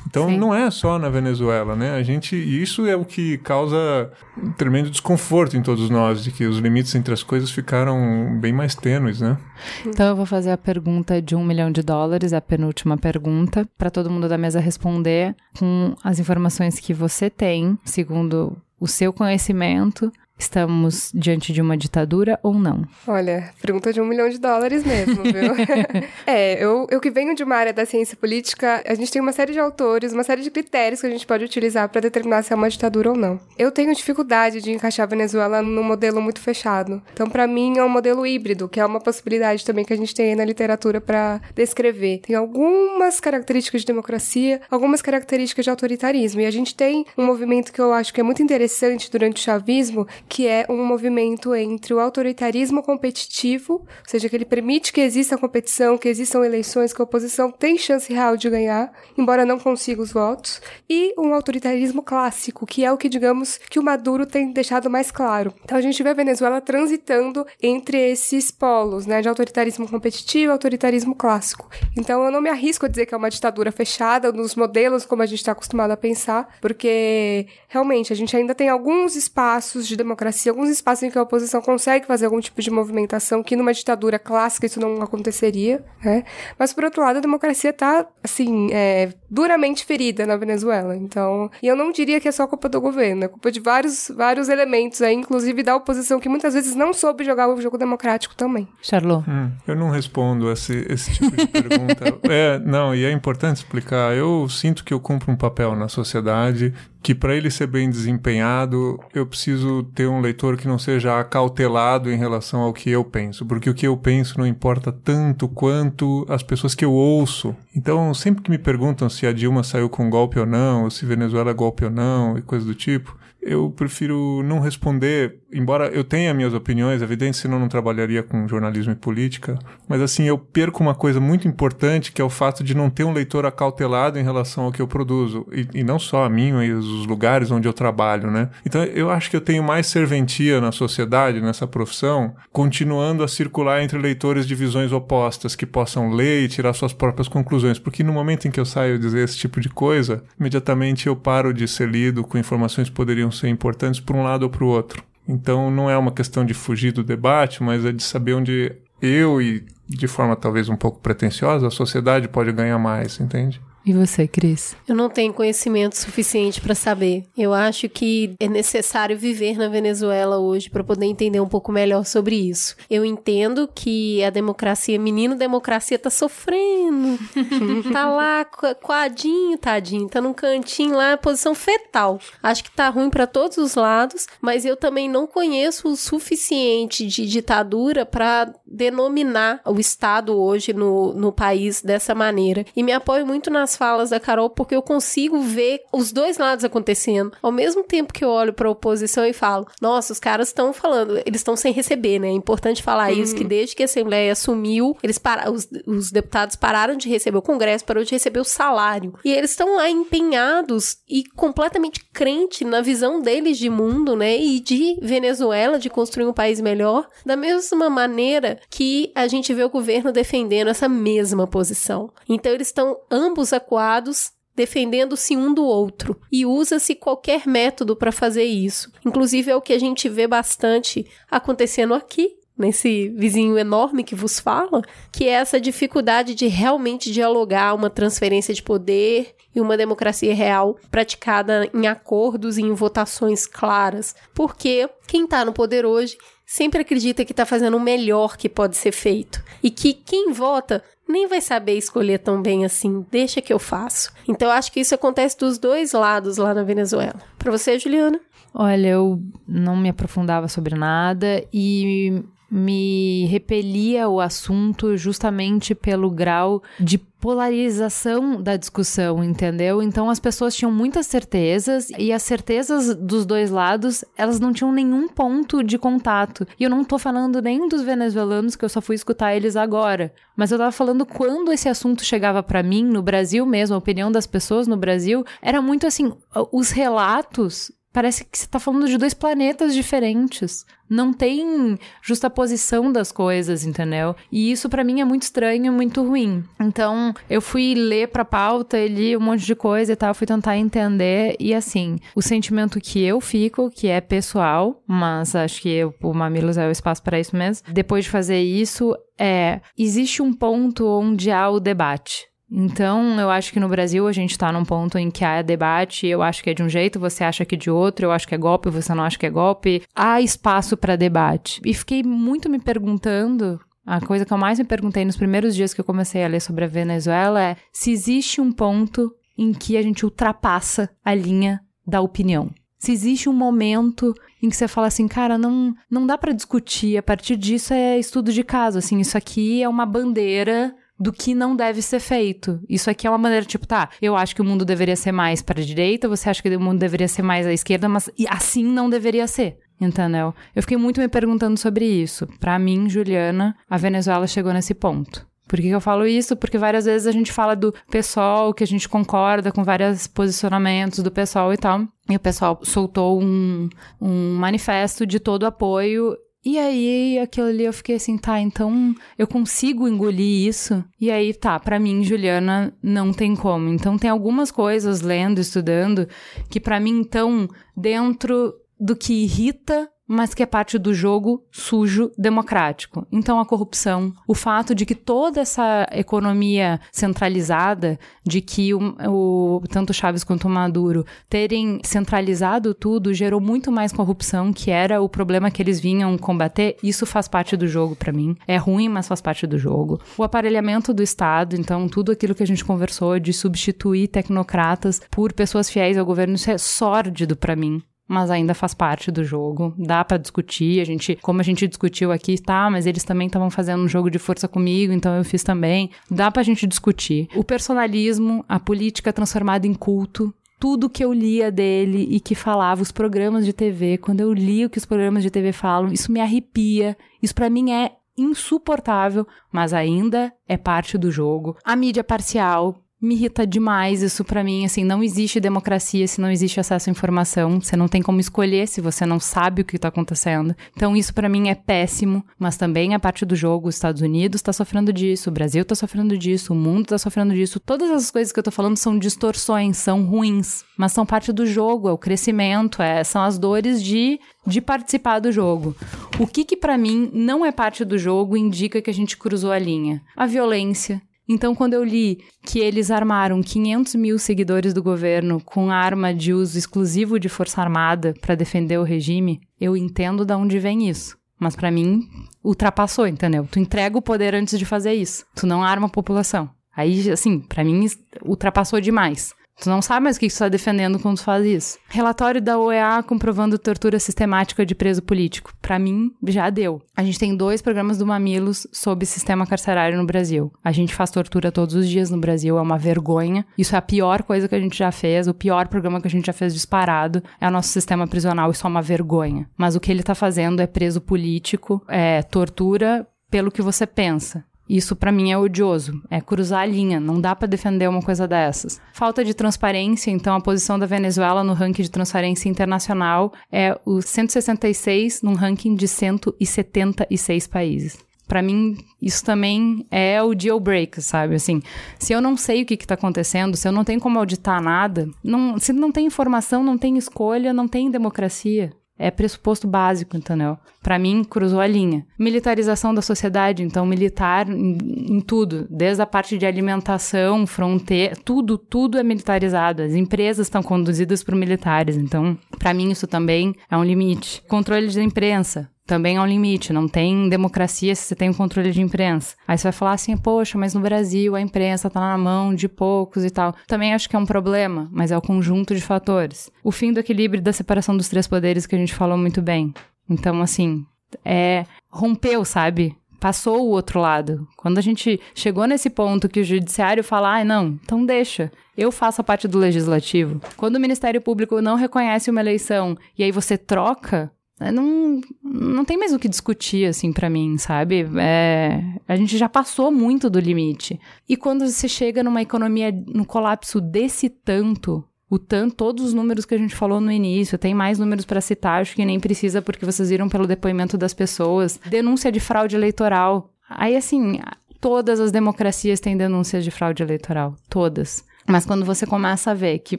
Então Sim. não é só na Venezuela, né? A gente, e isso é o que causa um tremendo desconforto em todos nós, de que os limites entre as coisas ficaram bem mais tênues, né? Então eu vou fazer a pergunta de um milhão de dólares, a penúltima pergunta, para todo mundo da mesa responder com as informações que você tem, segundo o seu conhecimento, Estamos diante de uma ditadura ou não? Olha, pergunta de um milhão de dólares mesmo, viu? é, eu, eu que venho de uma área da ciência política, a gente tem uma série de autores, uma série de critérios que a gente pode utilizar para determinar se é uma ditadura ou não. Eu tenho dificuldade de encaixar a Venezuela num modelo muito fechado. Então, para mim, é um modelo híbrido, que é uma possibilidade também que a gente tem aí na literatura para descrever. Tem algumas características de democracia, algumas características de autoritarismo. E a gente tem um movimento que eu acho que é muito interessante durante o chavismo, que é um movimento entre o autoritarismo competitivo, ou seja, que ele permite que exista competição, que existam eleições, que a oposição tem chance real de ganhar, embora não consiga os votos, e um autoritarismo clássico, que é o que, digamos, que o Maduro tem deixado mais claro. Então a gente vê a Venezuela transitando entre esses polos, né, de autoritarismo competitivo e autoritarismo clássico. Então eu não me arrisco a dizer que é uma ditadura fechada nos modelos como a gente está acostumado a pensar, porque realmente a gente ainda tem alguns espaços de democracia democracia, alguns espaços em que a oposição consegue fazer algum tipo de movimentação, que numa ditadura clássica isso não aconteceria, né? Mas, por outro lado, a democracia está, assim, é, duramente ferida na Venezuela. Então, e eu não diria que é só culpa do governo, é culpa de vários, vários elementos aí, inclusive da oposição, que muitas vezes não soube jogar o jogo democrático também. Charlot. Hum, eu não respondo esse, esse tipo de pergunta. é, não, e é importante explicar. Eu sinto que eu cumpro um papel na sociedade que para ele ser bem desempenhado, eu preciso ter um leitor que não seja acautelado em relação ao que eu penso, porque o que eu penso não importa tanto quanto as pessoas que eu ouço. Então, sempre que me perguntam se a Dilma saiu com golpe ou não, ou se Venezuela é golpe ou não, e coisa do tipo, eu prefiro não responder, embora eu tenha minhas opiniões, evidente, senão não trabalharia com jornalismo e política, mas assim, eu perco uma coisa muito importante, que é o fato de não ter um leitor acautelado em relação ao que eu produzo, e, e não só a mim, mas os lugares onde eu trabalho, né? Então, eu acho que eu tenho mais serventia na sociedade, nessa profissão, continuando a circular entre leitores de visões opostas, que possam ler e tirar suas próprias conclusões, porque no momento em que eu saio dizer esse tipo de coisa, imediatamente eu paro de ser lido com informações que poderiam poderiam ser importantes para um lado ou para o outro. Então não é uma questão de fugir do debate, mas é de saber onde eu e de forma talvez um pouco pretensiosa a sociedade pode ganhar mais, entende? E você, Cris? Eu não tenho conhecimento suficiente para saber. Eu acho que é necessário viver na Venezuela hoje para poder entender um pouco melhor sobre isso. Eu entendo que a democracia, menino democracia tá sofrendo. tá lá coadinho, tadinho, tá num cantinho lá, posição fetal. Acho que tá ruim para todos os lados, mas eu também não conheço o suficiente de ditadura para denominar o Estado hoje no, no país dessa maneira. E me apoio muito nas falas da Carol porque eu consigo ver os dois lados acontecendo. Ao mesmo tempo que eu olho para a oposição e falo, nossa, os caras estão falando, eles estão sem receber, né? É importante falar uhum. isso, que desde que a Assembleia assumiu, eles para, os, os deputados pararam de receber, o Congresso parou de receber o salário. E eles estão lá empenhados e completamente crente na visão deles de mundo, né? E de Venezuela, de construir um país melhor, da mesma maneira que a gente vê o governo defendendo essa mesma posição. Então eles estão ambos adequados defendendo-se um do outro. E usa-se qualquer método para fazer isso. Inclusive é o que a gente vê bastante acontecendo aqui, nesse vizinho enorme que vos fala, que é essa dificuldade de realmente dialogar uma transferência de poder e uma democracia real praticada em acordos e em votações claras. Porque quem está no poder hoje sempre acredita que está fazendo o melhor que pode ser feito e que quem vota nem vai saber escolher tão bem assim, deixa que eu faço. Então acho que isso acontece dos dois lados lá na Venezuela. Para você, Juliana? Olha, eu não me aprofundava sobre nada e me repelia o assunto justamente pelo grau de polarização da discussão, entendeu? Então as pessoas tinham muitas certezas e as certezas dos dois lados, elas não tinham nenhum ponto de contato. E eu não tô falando nem dos venezuelanos que eu só fui escutar eles agora, mas eu tava falando quando esse assunto chegava para mim no Brasil mesmo, a opinião das pessoas no Brasil, era muito assim, os relatos Parece que você está falando de dois planetas diferentes. Não tem justaposição das coisas, entendeu? E isso para mim é muito estranho muito ruim. Então, eu fui ler pra pauta, li um monte de coisa e tal, fui tentar entender. E assim, o sentimento que eu fico, que é pessoal, mas acho que eu, o Mamilos é o espaço para isso mesmo. Depois de fazer isso, é. Existe um ponto onde há o debate Então, eu acho que no Brasil a gente tá num ponto em que há debate, eu acho que é de um jeito, você acha que é de outro, eu acho que é golpe, você não acha que é golpe. Há espaço para debate. E fiquei muito me perguntando a coisa que eu mais me perguntei nos primeiros dias que eu comecei a ler sobre a Venezuela é se existe um ponto em que a gente ultrapassa a linha da opinião. Se existe um momento em que você fala assim, cara, não, não dá para discutir, a partir disso é estudo de caso, assim, isso aqui é uma bandeira do que não deve ser feito. Isso aqui é uma maneira, tipo, tá, eu acho que o mundo deveria ser mais para a direita, você acha que o mundo deveria ser mais à esquerda, mas assim não deveria ser. Entendeu? Eu fiquei muito me perguntando sobre isso. Para mim, Juliana, a Venezuela chegou nesse ponto. Por que eu falo isso? Porque várias vezes a gente fala do pessoal, que a gente concorda com vários posicionamentos do pessoal e tal. E o pessoal soltou um, um manifesto de todo apoio e aí, aquilo ali eu fiquei assim, tá, então eu consigo engolir isso? E aí, tá, para mim, Juliana, não tem como. Então, tem algumas coisas lendo, estudando, que para mim estão dentro do que irrita mas que é parte do jogo sujo democrático. Então, a corrupção, o fato de que toda essa economia centralizada, de que o, o, tanto Chaves quanto Maduro terem centralizado tudo, gerou muito mais corrupção, que era o problema que eles vinham combater. Isso faz parte do jogo para mim. É ruim, mas faz parte do jogo. O aparelhamento do Estado, então, tudo aquilo que a gente conversou de substituir tecnocratas por pessoas fiéis ao governo, isso é sórdido para mim mas ainda faz parte do jogo. Dá para discutir, a gente, como a gente discutiu aqui, tá, mas eles também estavam fazendo um jogo de força comigo, então eu fiz também. Dá pra gente discutir. O personalismo, a política transformada em culto, tudo que eu lia dele e que falava os programas de TV, quando eu li o que os programas de TV falam, isso me arrepia. Isso para mim é insuportável, mas ainda é parte do jogo. A mídia parcial, me irrita demais isso para mim, assim, não existe democracia se não existe acesso à informação, você não tem como escolher se você não sabe o que tá acontecendo. Então isso para mim é péssimo, mas também é parte do jogo. Os Estados Unidos tá sofrendo disso, o Brasil tá sofrendo disso, o mundo tá sofrendo disso. Todas essas coisas que eu tô falando são distorções, são ruins, mas são parte do jogo, é o crescimento, é, são as dores de de participar do jogo. O que que para mim não é parte do jogo indica que a gente cruzou a linha? A violência, então, quando eu li que eles armaram 500 mil seguidores do governo com arma de uso exclusivo de força armada para defender o regime, eu entendo de onde vem isso. Mas para mim, ultrapassou, entendeu? Tu entrega o poder antes de fazer isso. Tu não arma a população. Aí, assim, para mim, ultrapassou demais. Tu não sabe mais o que tu está defendendo quando tu faz isso. Relatório da OEA comprovando tortura sistemática de preso político. Para mim, já deu. A gente tem dois programas do Mamilos sobre sistema carcerário no Brasil. A gente faz tortura todos os dias no Brasil, é uma vergonha. Isso é a pior coisa que a gente já fez, o pior programa que a gente já fez disparado é o nosso sistema prisional, isso é uma vergonha. Mas o que ele tá fazendo é preso político, é tortura pelo que você pensa. Isso para mim é odioso, é cruzar a linha, não dá para defender uma coisa dessas. Falta de transparência, então a posição da Venezuela no ranking de transparência internacional é o 166 num ranking de 176 países. Para mim, isso também é o deal break, sabe? Assim, se eu não sei o que, está acontecendo, se eu não tenho como auditar nada, não, se não tem informação, não tem escolha, não tem democracia. É pressuposto básico, entendeu? Para mim, cruzou a linha. Militarização da sociedade, então, militar em, em, tudo, desde a parte de alimentação, fronteira, tudo, tudo é militarizado. As empresas estão conduzidas por militares, então, para mim, isso também é um limite. Controle da imprensa também é um limite. Não tem democracia se você tem um controle de imprensa. Aí você vai falar assim, poxa, mas no Brasil a imprensa tá na mão de poucos e tal. Também acho que é um problema, mas é o conjunto de fatores. O fim do equilíbrio da separação dos três poderes que a gente falou muito bem. Então, assim, é. rompeu, sabe? Passou o outro lado. Quando a gente chegou nesse ponto que o judiciário fala, ah, não, então deixa. Eu faço a parte do legislativo. Quando o Ministério Público não reconhece uma eleição e aí você troca, não, não tem mais o que discutir, assim, para mim, sabe? É, a gente já passou muito do limite. E quando você chega numa economia, no colapso desse tanto, o tanto, todos os números que a gente falou no início, tem mais números para citar, acho que nem precisa, porque vocês viram pelo depoimento das pessoas. Denúncia de fraude eleitoral. Aí, assim, todas as democracias têm denúncias de fraude eleitoral. Todas. Mas quando você começa a ver que,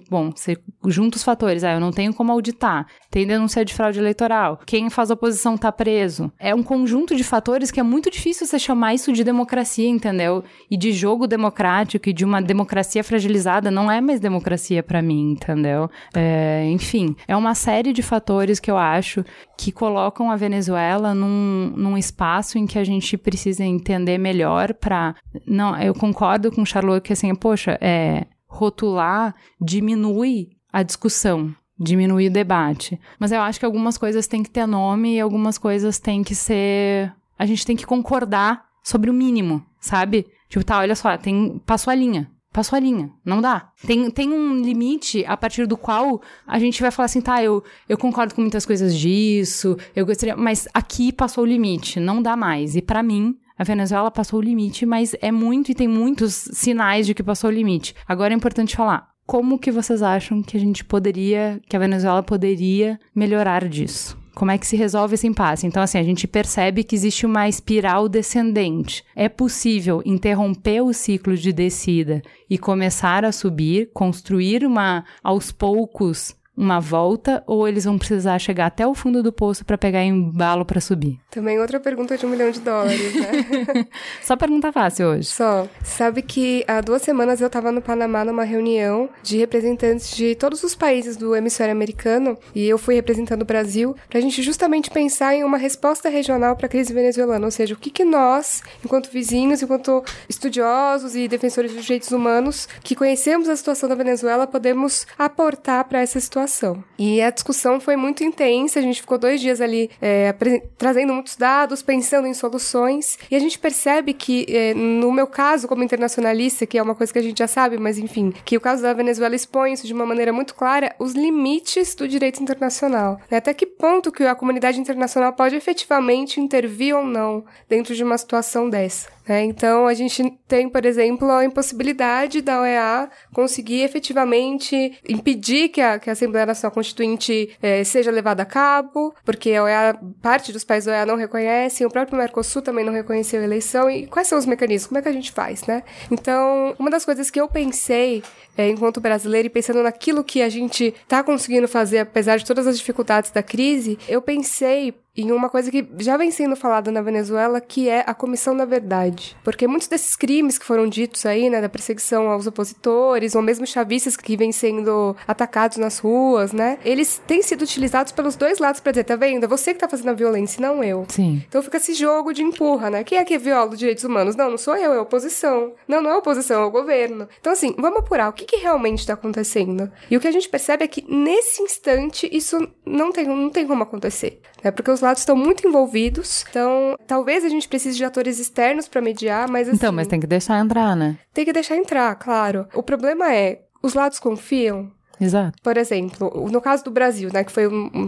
bom, você junta os fatores, ah, eu não tenho como auditar, tem denúncia de fraude eleitoral, quem faz oposição tá preso. É um conjunto de fatores que é muito difícil você chamar isso de democracia, entendeu? E de jogo democrático e de uma democracia fragilizada não é mais democracia para mim, entendeu? É, enfim, é uma série de fatores que eu acho que colocam a Venezuela num, num espaço em que a gente precisa entender melhor para não, eu concordo com o Charlotte que assim, poxa, é rotular diminui a discussão, diminui o debate. Mas eu acho que algumas coisas têm que ter nome e algumas coisas têm que ser. A gente tem que concordar sobre o mínimo, sabe? Tipo, tá, olha só, tem. Passou a linha. Passou a linha. Não dá. Tem, tem um limite a partir do qual a gente vai falar assim, tá, eu, eu concordo com muitas coisas disso, eu gostaria. Mas aqui passou o limite. Não dá mais. E para mim, a Venezuela passou o limite, mas é muito e tem muitos sinais de que passou o limite. Agora é importante falar. Como que vocês acham que a gente poderia, que a Venezuela poderia melhorar disso? Como é que se resolve esse impasse? Então, assim, a gente percebe que existe uma espiral descendente. É possível interromper o ciclo de descida e começar a subir, construir uma, aos poucos, uma volta ou eles vão precisar chegar até o fundo do poço para pegar embalo para subir? Também outra pergunta de um milhão de dólares, né? Só pergunta fácil hoje. Só. Sabe que há duas semanas eu estava no Panamá numa reunião de representantes de todos os países do hemisfério americano e eu fui representando o Brasil para a gente justamente pensar em uma resposta regional para a crise venezuelana, ou seja, o que, que nós, enquanto vizinhos, enquanto estudiosos e defensores dos direitos humanos que conhecemos a situação da Venezuela, podemos aportar para essa situação E a discussão foi muito intensa, a gente ficou dois dias ali é, trazendo muitos dados, pensando em soluções, e a gente percebe que, é, no meu caso, como internacionalista, que é uma coisa que a gente já sabe, mas enfim, que o caso da Venezuela expõe isso de uma maneira muito clara, os limites do direito internacional. Né? Até que ponto que a comunidade internacional pode efetivamente intervir ou não dentro de uma situação dessa. Né? Então, a gente tem, por exemplo, a impossibilidade da OEA conseguir efetivamente impedir que a, que a Assembleia Nacional Constituinte eh, seja levada a cabo, porque a OEA, parte dos países da OEA não reconhecem, o próprio Mercosul também não reconheceu a eleição. E quais são os mecanismos? Como é que a gente faz, né? Então, uma das coisas que eu pensei é, enquanto brasileiro e pensando naquilo que a gente está conseguindo fazer, apesar de todas as dificuldades da crise, eu pensei em uma coisa que já vem sendo falada na Venezuela, que é a Comissão da Verdade. Porque muitos desses crimes que foram ditos aí, né, da perseguição aos opositores, ou mesmo chavistas que vêm sendo atacados nas ruas, né, eles têm sido utilizados pelos dois lados para dizer, tá vendo? É você que tá fazendo a violência, não eu. Sim. Então fica esse jogo de empurra, né? Quem é que viola os direitos humanos? Não, não sou eu, é a oposição. Não, não é a oposição, é o governo. Então, assim, vamos apurar o que, que realmente está acontecendo. E o que a gente percebe é que, nesse instante, isso não tem, não tem como acontecer. Né? Porque os lados estão muito envolvidos. Então, talvez a gente precise de atores externos para mediar, mas assim, Então, mas tem que deixar entrar, né? Tem que deixar entrar, claro. O problema é, os lados confiam? Exato. Por exemplo, no caso do Brasil, né, que foi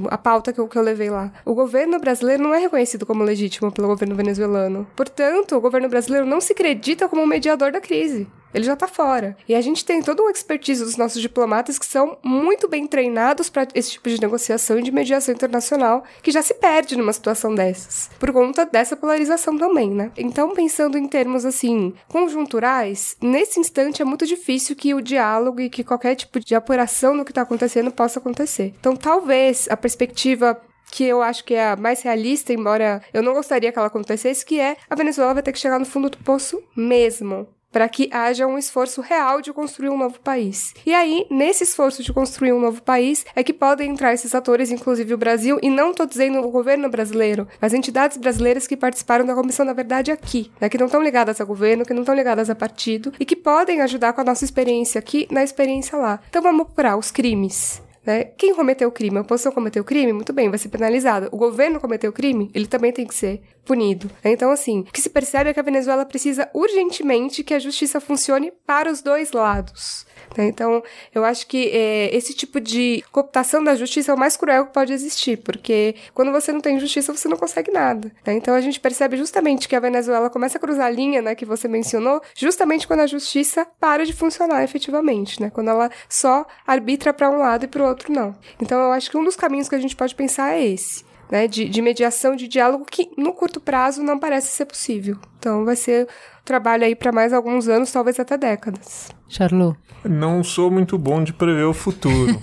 a pauta que eu, que eu levei lá, o governo brasileiro não é reconhecido como legítimo pelo governo venezuelano. Portanto, o governo brasileiro não se acredita como mediador da crise. Ele já tá fora. E a gente tem toda uma expertise dos nossos diplomatas que são muito bem treinados para esse tipo de negociação e de mediação internacional, que já se perde numa situação dessas, por conta dessa polarização também, né? Então, pensando em termos assim, conjunturais, nesse instante é muito difícil que o diálogo e que qualquer tipo de apuração do que tá acontecendo possa acontecer. Então, talvez a perspectiva que eu acho que é a mais realista, embora eu não gostaria que ela acontecesse, que é a Venezuela vai ter que chegar no fundo do poço mesmo para que haja um esforço real de construir um novo país. E aí, nesse esforço de construir um novo país, é que podem entrar esses atores, inclusive o Brasil, e não estou dizendo o governo brasileiro, mas entidades brasileiras que participaram da Comissão da Verdade aqui, né, que não estão ligadas ao governo, que não estão ligadas a partido, e que podem ajudar com a nossa experiência aqui na experiência lá. Então vamos procurar os crimes. Né? Quem cometeu o crime? A oposição cometeu o crime? Muito bem, vai ser penalizado. O governo cometeu o crime? Ele também tem que ser punido. Então, assim, o que se percebe é que a Venezuela precisa urgentemente que a justiça funcione para os dois lados. Né? Então, eu acho que é, esse tipo de cooptação da justiça é o mais cruel que pode existir, porque quando você não tem justiça, você não consegue nada. Né? Então, a gente percebe justamente que a Venezuela começa a cruzar a linha, né, que você mencionou, justamente quando a justiça para de funcionar efetivamente, né? Quando ela só arbitra para um lado e para o outro não. Então, eu acho que um dos caminhos que a gente pode pensar é esse né, de, de mediação, de diálogo, que no curto prazo não parece ser possível. Então vai ser trabalho aí para mais alguns anos, talvez até décadas. Charlot. Não sou muito bom de prever o futuro.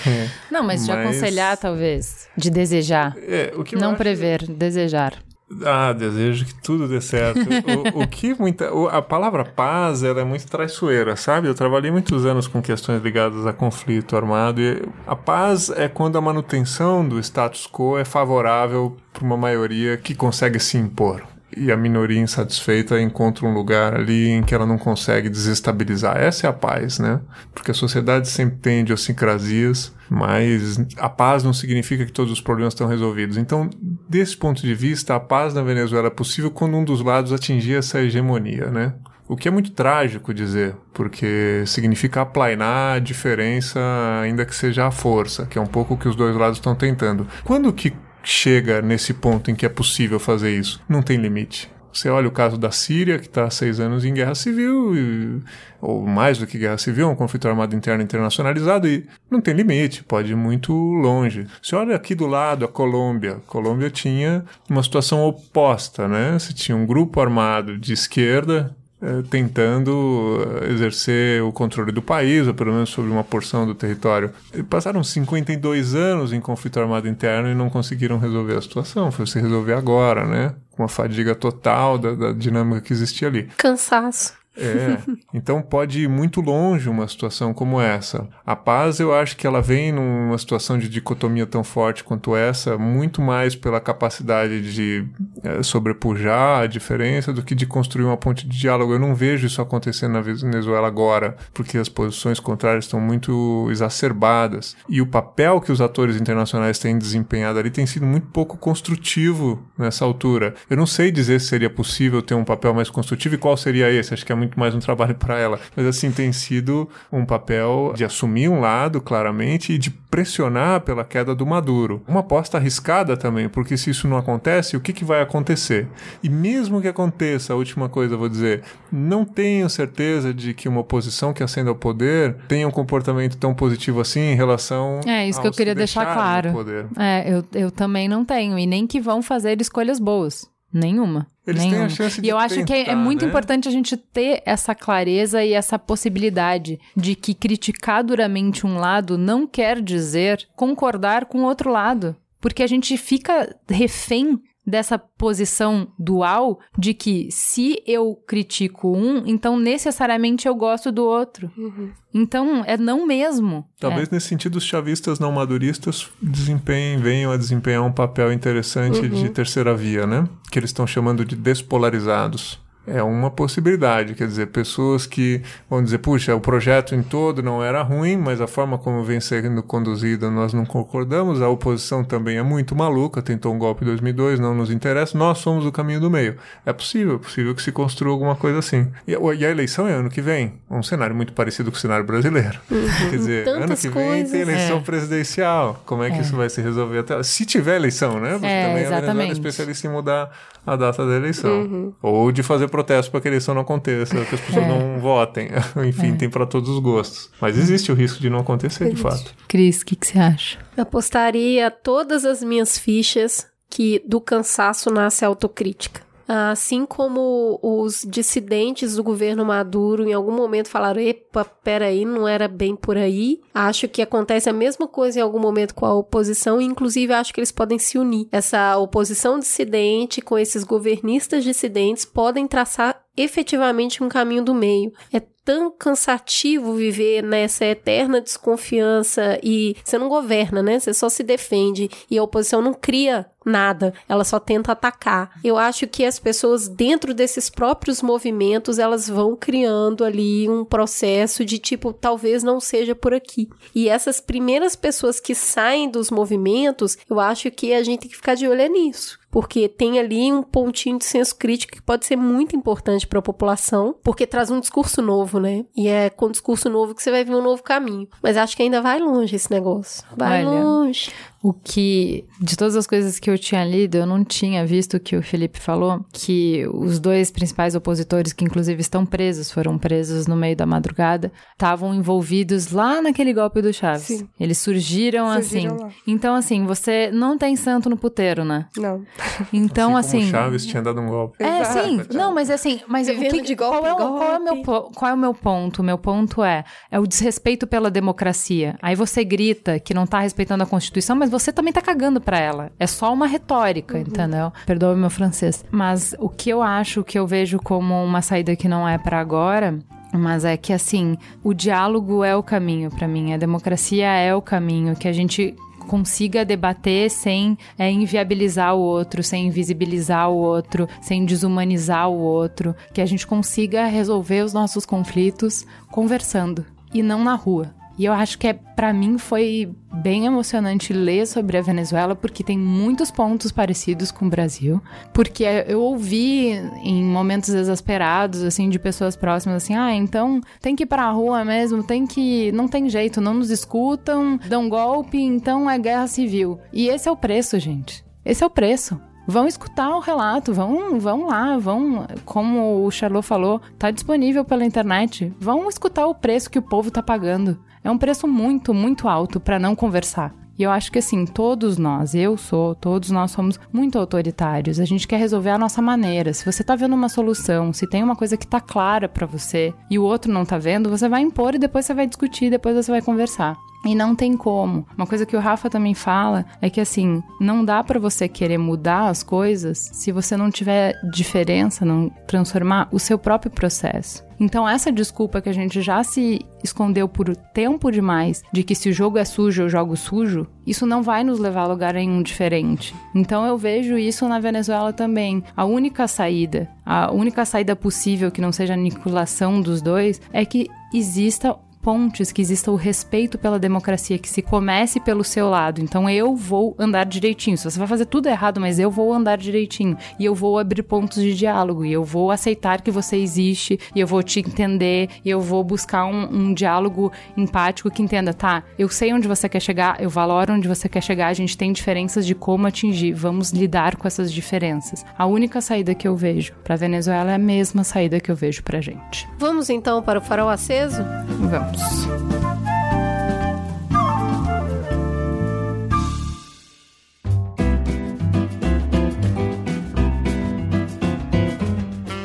Não, mas de Mas- aconselhar, talvez. De desejar. É, o que eu Não acho- prever, desejar. Ah, desejo que tudo dê certo. o, o que muita, o- a palavra paz ela é muito traiçoeira, sabe? Eu trabalhei muitos anos com questões ligadas a conflito armado e a paz é quando a manutenção do status quo é favorável para uma maioria que consegue se impor. E a minoria insatisfeita encontra um lugar ali em que ela não consegue desestabilizar. Essa é a paz, né? Porque a sociedade sempre tem idiosincrasias, mas a paz não significa que todos os problemas estão resolvidos. Então, desse ponto de vista, a paz na Venezuela é possível quando um dos lados atingir essa hegemonia, né? O que é muito trágico dizer, porque significa aplainar a diferença, ainda que seja a força, que é um pouco o que os dois lados estão tentando. Quando que chega nesse ponto em que é possível fazer isso? Não tem limite. Você olha o caso da Síria, que está há seis anos em guerra civil, e- ou mais do que guerra civil, um conflito armado interno internacionalizado, e não tem limite, pode ir muito longe. Você olha aqui do lado a Colômbia. A Colômbia tinha uma situação oposta, né? Você tinha um grupo armado de esquerda, tentando eh, exercer o controle do país, ou pelo menos sobre uma porção do território. Passaram 52 anos em conflito armado interno e não conseguiram resolver a situação. Foi se resolver agora, né? Com uma fadiga total da, da dinâmica que existia ali. Cansaço. É, então pode ir muito longe uma situação como essa. A paz, eu acho que ela vem numa situação de dicotomia tão forte quanto essa, muito mais pela capacidade de eh, sobrepujar a diferença do que de construir uma ponte de diálogo. Eu não vejo isso acontecendo na Venezuela agora, porque as posições contrárias estão muito exacerbadas. E o papel que os atores internacionais têm desempenhado ali tem sido muito pouco construtivo nessa altura. Eu não sei dizer se seria possível ter um papel mais construtivo e qual seria esse. Acho que é muito mais um trabalho para ela. Mas assim, tem sido um papel de assumir um lado, claramente, e de pressionar pela queda do Maduro. Uma aposta arriscada também, porque se isso não acontece, o que, que vai acontecer? E mesmo que aconteça, a última coisa eu vou dizer, não tenho certeza de que uma oposição que ascenda ao poder tenha um comportamento tão positivo assim em relação É isso que eu queria deixar claro. É, eu, eu também não tenho. E nem que vão fazer escolhas boas. Nenhuma. Eles têm a Nenhuma. chance E de eu acho que é, é tentar, muito né? importante a gente ter essa clareza e essa possibilidade de que criticar duramente um lado não quer dizer concordar com o outro lado. Porque a gente fica refém dessa posição dual de que se eu critico um, então necessariamente eu gosto do outro. Então é não mesmo. Talvez nesse sentido os chavistas não maduristas desempenhem, venham a desempenhar um papel interessante de terceira via, né? Que eles estão chamando de despolarizados. É uma possibilidade, quer dizer, pessoas que vão dizer, puxa, o projeto em todo não era ruim, mas a forma como vem sendo conduzida nós não concordamos, a oposição também é muito maluca, tentou um golpe em 2002, não nos interessa, nós somos o caminho do meio. É possível, é possível que se construa alguma coisa assim. E, a- eleição é ano que vem, um cenário muito parecido com o cenário brasileiro. Quer dizer, ano Tantas que vem coisas. tem eleição É. presidencial. Como é que isso vai se resolver até lá? Se tiver eleição, né? Porque É, também é exatamente. especialista em mudar a data da eleição. Ou de fazer protesto para que a eleição não aconteça, que as pessoas É. não votem. Enfim, tem para todos os gostos. Mas existe o risco de não acontecer, de fato. Cris, o que, que você acha? Eu apostaria todas as minhas fichas que do cansaço nasce a autocrítica. Assim como os dissidentes do governo Maduro em algum momento falaram: epa, peraí, não era bem por aí. Acho que acontece a mesma coisa em algum momento com a oposição, inclusive acho que eles podem se unir. Essa oposição dissidente com esses governistas dissidentes podem traçar efetivamente um caminho do meio. É tão cansativo viver nessa eterna desconfiança e você não governa, né? Você só se defende e a oposição não cria nada, ela só tenta atacar. Eu acho que as pessoas dentro desses próprios movimentos, elas vão criando ali um processo de tipo, talvez não seja por aqui. E essas primeiras pessoas que saem dos movimentos, eu acho que a gente tem que ficar de olho é nisso porque tem ali um pontinho de senso crítico que pode ser muito importante para a população, porque traz um discurso novo, né? E é com discurso novo que você vai ver um novo caminho. Mas acho que ainda vai longe esse negócio. Vai Olha, longe. O que, de todas as coisas que eu tinha lido, eu não tinha visto o que o Felipe falou, que os dois principais opositores, que inclusive estão presos, foram presos no meio da madrugada, estavam envolvidos lá naquele golpe do Chaves. Sim. Eles surgiram, Surgiram assim. lá. Então, assim, você não tem santo no puteiro, né? Não. Então, assim, assim. Chaves tinha dado um golpe. É, Exato. sim. Não, mas assim, mas o que, de golpe qual, é, o- qual é o meu, golpe. qual é o meu ponto? O meu ponto é, é o desrespeito pela democracia. Aí você grita que não tá respeitando a Constituição, mas você também tá cagando pra ela. É só uma retórica, entendeu? Perdoa o meu francês. Mas o que eu acho, que eu vejo como uma saída que não é pra agora, mas é que assim, o diálogo é o caminho pra mim, a democracia é o caminho que a gente consiga debater sem é, inviabilizar o outro, sem invisibilizar o outro, sem desumanizar o outro, que a gente consiga resolver os nossos conflitos conversando e não na rua. E eu acho que é para mim foi bem emocionante ler sobre a Venezuela porque tem muitos pontos parecidos com o Brasil, porque eu ouvi em momentos exasperados assim de pessoas próximas assim: "Ah, então tem que ir para a rua mesmo, tem que não tem jeito, não nos escutam, dão golpe, então é guerra civil". E esse é o preço, gente. Esse é o preço. Vão escutar o relato, vão, vão lá, vão, como o Charlot falou, tá disponível pela internet. Vão escutar o preço que o povo tá pagando. É um preço muito, muito alto para não conversar. E eu acho que assim, todos nós, eu sou, todos nós somos muito autoritários. A gente quer resolver a nossa maneira. Se você tá vendo uma solução, se tem uma coisa que tá clara para você e o outro não tá vendo, você vai impor e depois você vai discutir, depois você vai conversar. E não tem como. Uma coisa que o Rafa também fala é que assim, não dá pra você querer mudar as coisas se você não tiver diferença, não transformar o seu próprio processo. Então essa desculpa que a gente já se escondeu por tempo demais de que se o jogo é sujo eu jogo sujo, isso não vai nos levar a lugar nenhum diferente. Então eu vejo isso na Venezuela também. A única saída, a única saída possível que não seja a aniquilação dos dois é que exista pontes, que exista o respeito pela democracia, que se comece pelo seu lado. Então eu vou andar direitinho. Se você vai fazer tudo errado, mas eu vou andar direitinho. E eu vou abrir pontos de diálogo. E eu vou aceitar que você existe. E eu vou te entender. E eu vou buscar um, um diálogo empático que entenda, tá? Eu sei onde você quer chegar, eu valoro onde você quer chegar. A gente tem diferenças de como atingir. Vamos lidar com essas diferenças. A única saída que eu vejo para Venezuela é a mesma saída que eu vejo pra gente. Vamos então para o farol aceso? Vamos.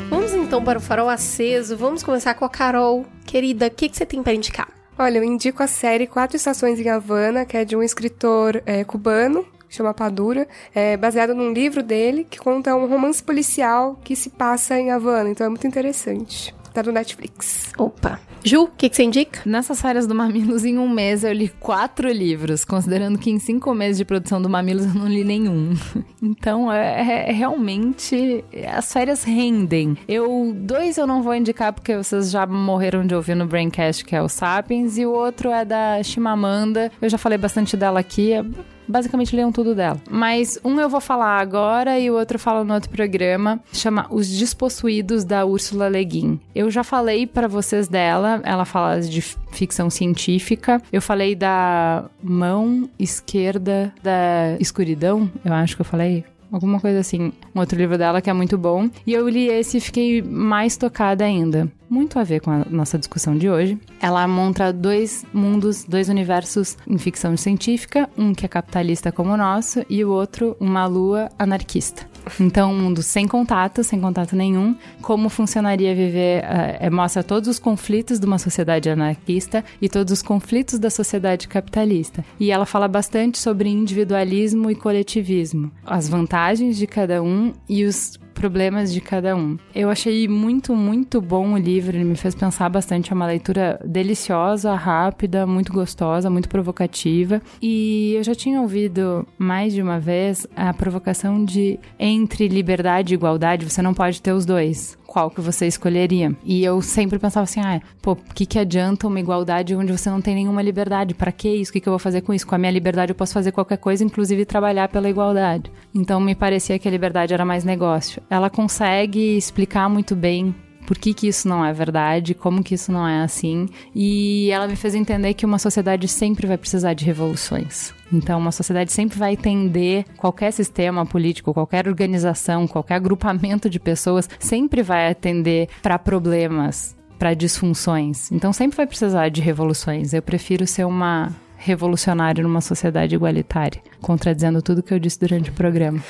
Vamos então para o farol aceso. Vamos começar com a Carol. Querida, o que, que você tem para indicar? Olha, eu indico a série Quatro Estações em Havana, que é de um escritor é, cubano, chama Padura, é baseado num livro dele que conta um romance policial que se passa em Havana, então é muito interessante. Tá no Netflix. Opa. Ju, o que, que você indica? Nessas férias do Mamilos, em um mês, eu li quatro livros, considerando que em cinco meses de produção do Mamilos eu não li nenhum. Então, é, é- realmente, as férias rendem. Eu, dois eu não vou indicar porque vocês já morreram de ouvir no Braincast, que é o Sapiens, e o outro é da Chimamanda. Eu já falei bastante dela aqui, é- basicamente leiam tudo dela. Mas um eu vou falar agora e o outro eu falo no outro programa, chama Os Despossuídos da Úrsula Le Guin. Eu já falei pra vocês dela, ela fala de ficção científica. Eu falei da mão esquerda da escuridão, eu acho que eu falei. Alguma coisa assim. Um outro livro dela que é muito bom. E eu li esse e fiquei mais tocada ainda. Muito a ver com a nossa discussão de hoje. Ela monta dois mundos, dois universos em ficção científica. Um que é capitalista como o nosso e o outro uma lua anarquista. Então, um mundo sem contato, sem contato nenhum. Como funcionaria viver, eh, eh, mostra todos os conflitos de uma sociedade anarquista e todos os conflitos da sociedade capitalista. E ela fala bastante sobre individualismo e coletivismo, as vantagens de cada um e os problemas de cada um. Eu achei muito, muito bom o livro, ele me fez pensar bastante, é uma leitura deliciosa, rápida, muito gostosa, muito provocativa. E eu já tinha ouvido mais de uma vez a provocação de entre liberdade e igualdade, você não pode ter os dois. Qual que você escolheria? E eu sempre pensava assim, ah, pô, o que que adianta uma igualdade onde você não tem nenhuma liberdade? Pra que isso? O que que eu vou fazer com isso? Com a minha liberdade eu posso fazer qualquer coisa, inclusive trabalhar pela igualdade. Então me parecia que a liberdade era mais negócio. Ela consegue explicar muito bem por que, que isso não é verdade, como que isso não é assim. E ela me fez entender que uma sociedade sempre vai precisar de revoluções. Então, uma sociedade sempre vai tender, qualquer sistema político, qualquer organização, qualquer agrupamento de pessoas, sempre vai atender para problemas, para disfunções. Então, sempre vai precisar de revoluções. Eu prefiro ser uma revolucionário numa sociedade igualitária, contradizendo tudo que eu disse durante o programa.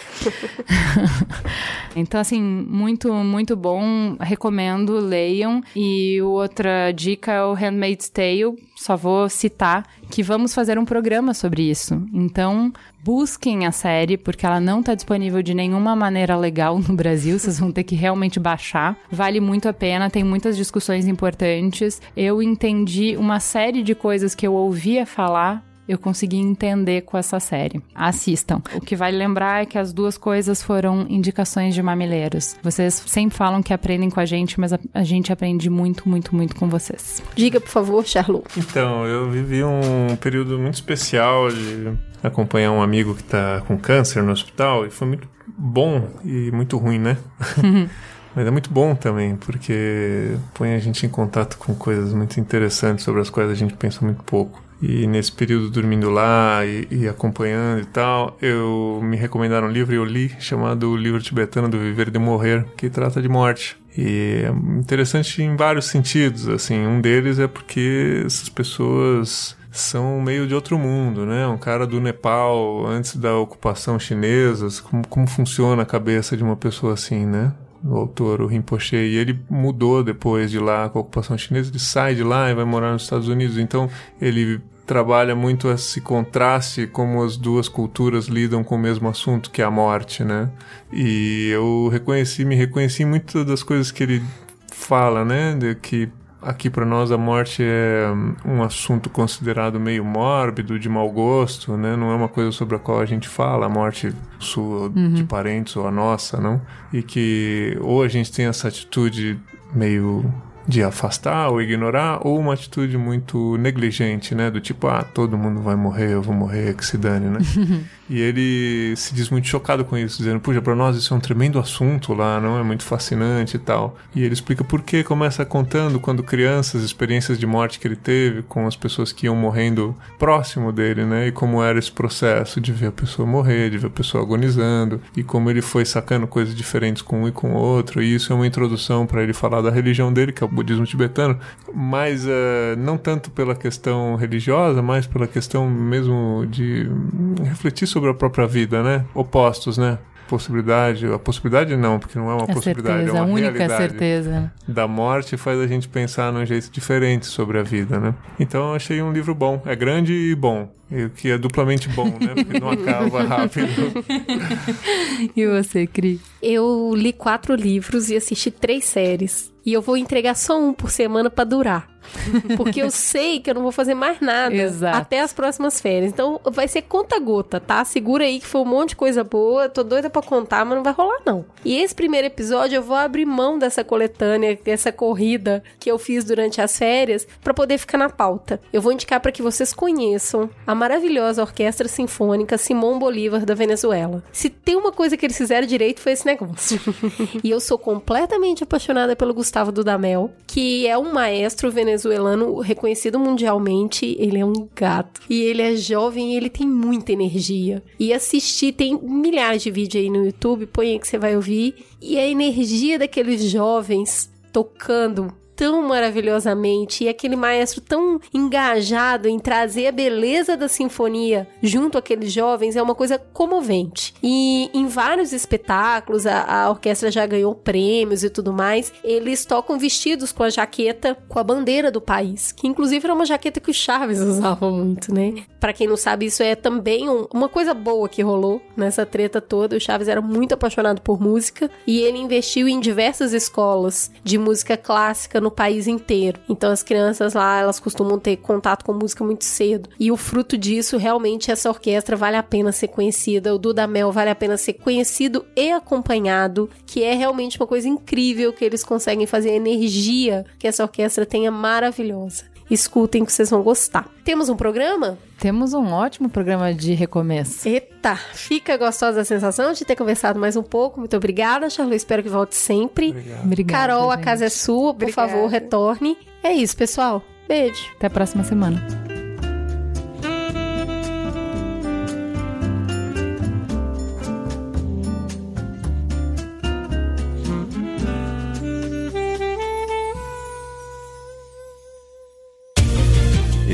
então, assim, muito, muito bom. Recomendo, leiam. E outra dica é o Handmaid's Tale. Só vou citar que vamos fazer um programa sobre isso. Então, busquem a série, porque ela não está disponível de nenhuma maneira legal no Brasil. Vocês vão ter que realmente baixar. Vale muito a pena, tem muitas discussões importantes. Eu entendi uma série de coisas que eu ouvia falar eu consegui entender com essa série. Assistam. O que vale lembrar é que as duas coisas foram indicações de mamileiros. Vocês sempre falam que aprendem com a gente, mas a, a gente aprende muito, muito, muito com vocês. Diga, por favor, Charlot. Então, eu vivi um período muito especial de acompanhar um amigo que está com câncer no hospital e foi muito bom e muito ruim, né? Mas é muito bom também, porque põe a gente em contato com coisas muito interessantes sobre as quais a gente pensa muito pouco. E nesse período dormindo lá e, e, acompanhando e tal, eu me recomendaram um livro e eu li chamado O Livro Tibetano do Viver e de Morrer, que trata de morte. E é interessante em vários sentidos, assim, um deles é porque essas pessoas são meio de outro mundo, né? Um cara do Nepal antes da ocupação chinesa, como, como funciona a cabeça de uma pessoa assim, né? O autor, o Rinpoche, e ele mudou depois de lá com a ocupação chinesa, ele sai de lá e vai morar nos Estados Unidos, então ele trabalha muito esse contraste como as duas culturas lidam com o mesmo assunto que é a morte, né? E eu reconheci, me reconheci muito das coisas que ele fala, né? De que aqui para nós a morte é um assunto considerado meio mórbido, de mau gosto, né? Não é uma coisa sobre a qual a gente fala, a morte sua uhum. de parentes ou a nossa, não? E que ou a gente tem essa atitude meio de afastar ou ignorar, ou uma atitude muito negligente, né? Do tipo, ah, todo mundo vai morrer, eu vou morrer, que se dane, né? E ele se diz muito chocado com isso, dizendo: Puxa, para nós isso é um tremendo assunto lá, não é muito fascinante e tal. E ele explica por que começa contando quando crianças, experiências de morte que ele teve com as pessoas que iam morrendo próximo dele, né? E como era esse processo de ver a pessoa morrer, de ver a pessoa agonizando, e como ele foi sacando coisas diferentes com um e com o outro. E isso é uma introdução para ele falar da religião dele, que é o budismo tibetano, mas uh, não tanto pela questão religiosa, mas pela questão mesmo de refletir sobre sobre a própria vida, né? Opostos, né? Possibilidade, a possibilidade não, porque não é uma a possibilidade, certeza, é uma a única realidade. certeza. Da morte faz a gente pensar num jeito diferente sobre a vida, né? Então eu achei um livro bom, é grande e bom, o que é duplamente bom, né? Porque não acaba rápido. e você, Cri? Eu li quatro livros e assisti três séries. E eu vou entregar só um por semana para durar. Porque eu sei que eu não vou fazer mais nada Exato. até as próximas férias. Então vai ser conta-gota, tá? Segura aí que foi um monte de coisa boa. Tô doida pra contar, mas não vai rolar, não. E esse primeiro episódio eu vou abrir mão dessa coletânea, dessa corrida que eu fiz durante as férias, para poder ficar na pauta. Eu vou indicar para que vocês conheçam a maravilhosa Orquestra Sinfônica Simão Bolívar da Venezuela. Se tem uma coisa que eles fizeram direito foi esse negócio. e eu sou completamente apaixonada pelo Gustavo Dudamel, que é um maestro venezuelano venezuelano reconhecido mundialmente. Ele é um gato. E ele é jovem e ele tem muita energia. E assistir, tem milhares de vídeos aí no YouTube, põe aí que você vai ouvir. E a energia daqueles jovens tocando tão maravilhosamente e aquele maestro tão engajado em trazer a beleza da sinfonia junto àqueles jovens é uma coisa comovente. E em vários espetáculos, a, a orquestra já ganhou prêmios e tudo mais, eles tocam vestidos com a jaqueta, com a bandeira do país, que inclusive era uma jaqueta que o Chaves usava muito, né? Para quem não sabe, isso é também um, uma coisa boa que rolou nessa treta toda. O Chaves era muito apaixonado por música e ele investiu em diversas escolas de música clássica no país inteiro. Então as crianças lá, elas costumam ter contato com música muito cedo. E o fruto disso, realmente, essa orquestra vale a pena ser conhecida. O Dudamel vale a pena ser conhecido e acompanhado, que é realmente uma coisa incrível que eles conseguem fazer. A energia que essa orquestra tem é maravilhosa. Escutem que vocês vão gostar. Temos um programa? Temos um ótimo programa de recomeço. Eita, fica gostosa a sensação de ter conversado mais um pouco. Muito obrigada, Charlu. Espero que volte sempre. Obrigada. Carol, a casa é sua. Por Obrigada. favor, retorne. É isso, pessoal. Beijo. Até a próxima semana.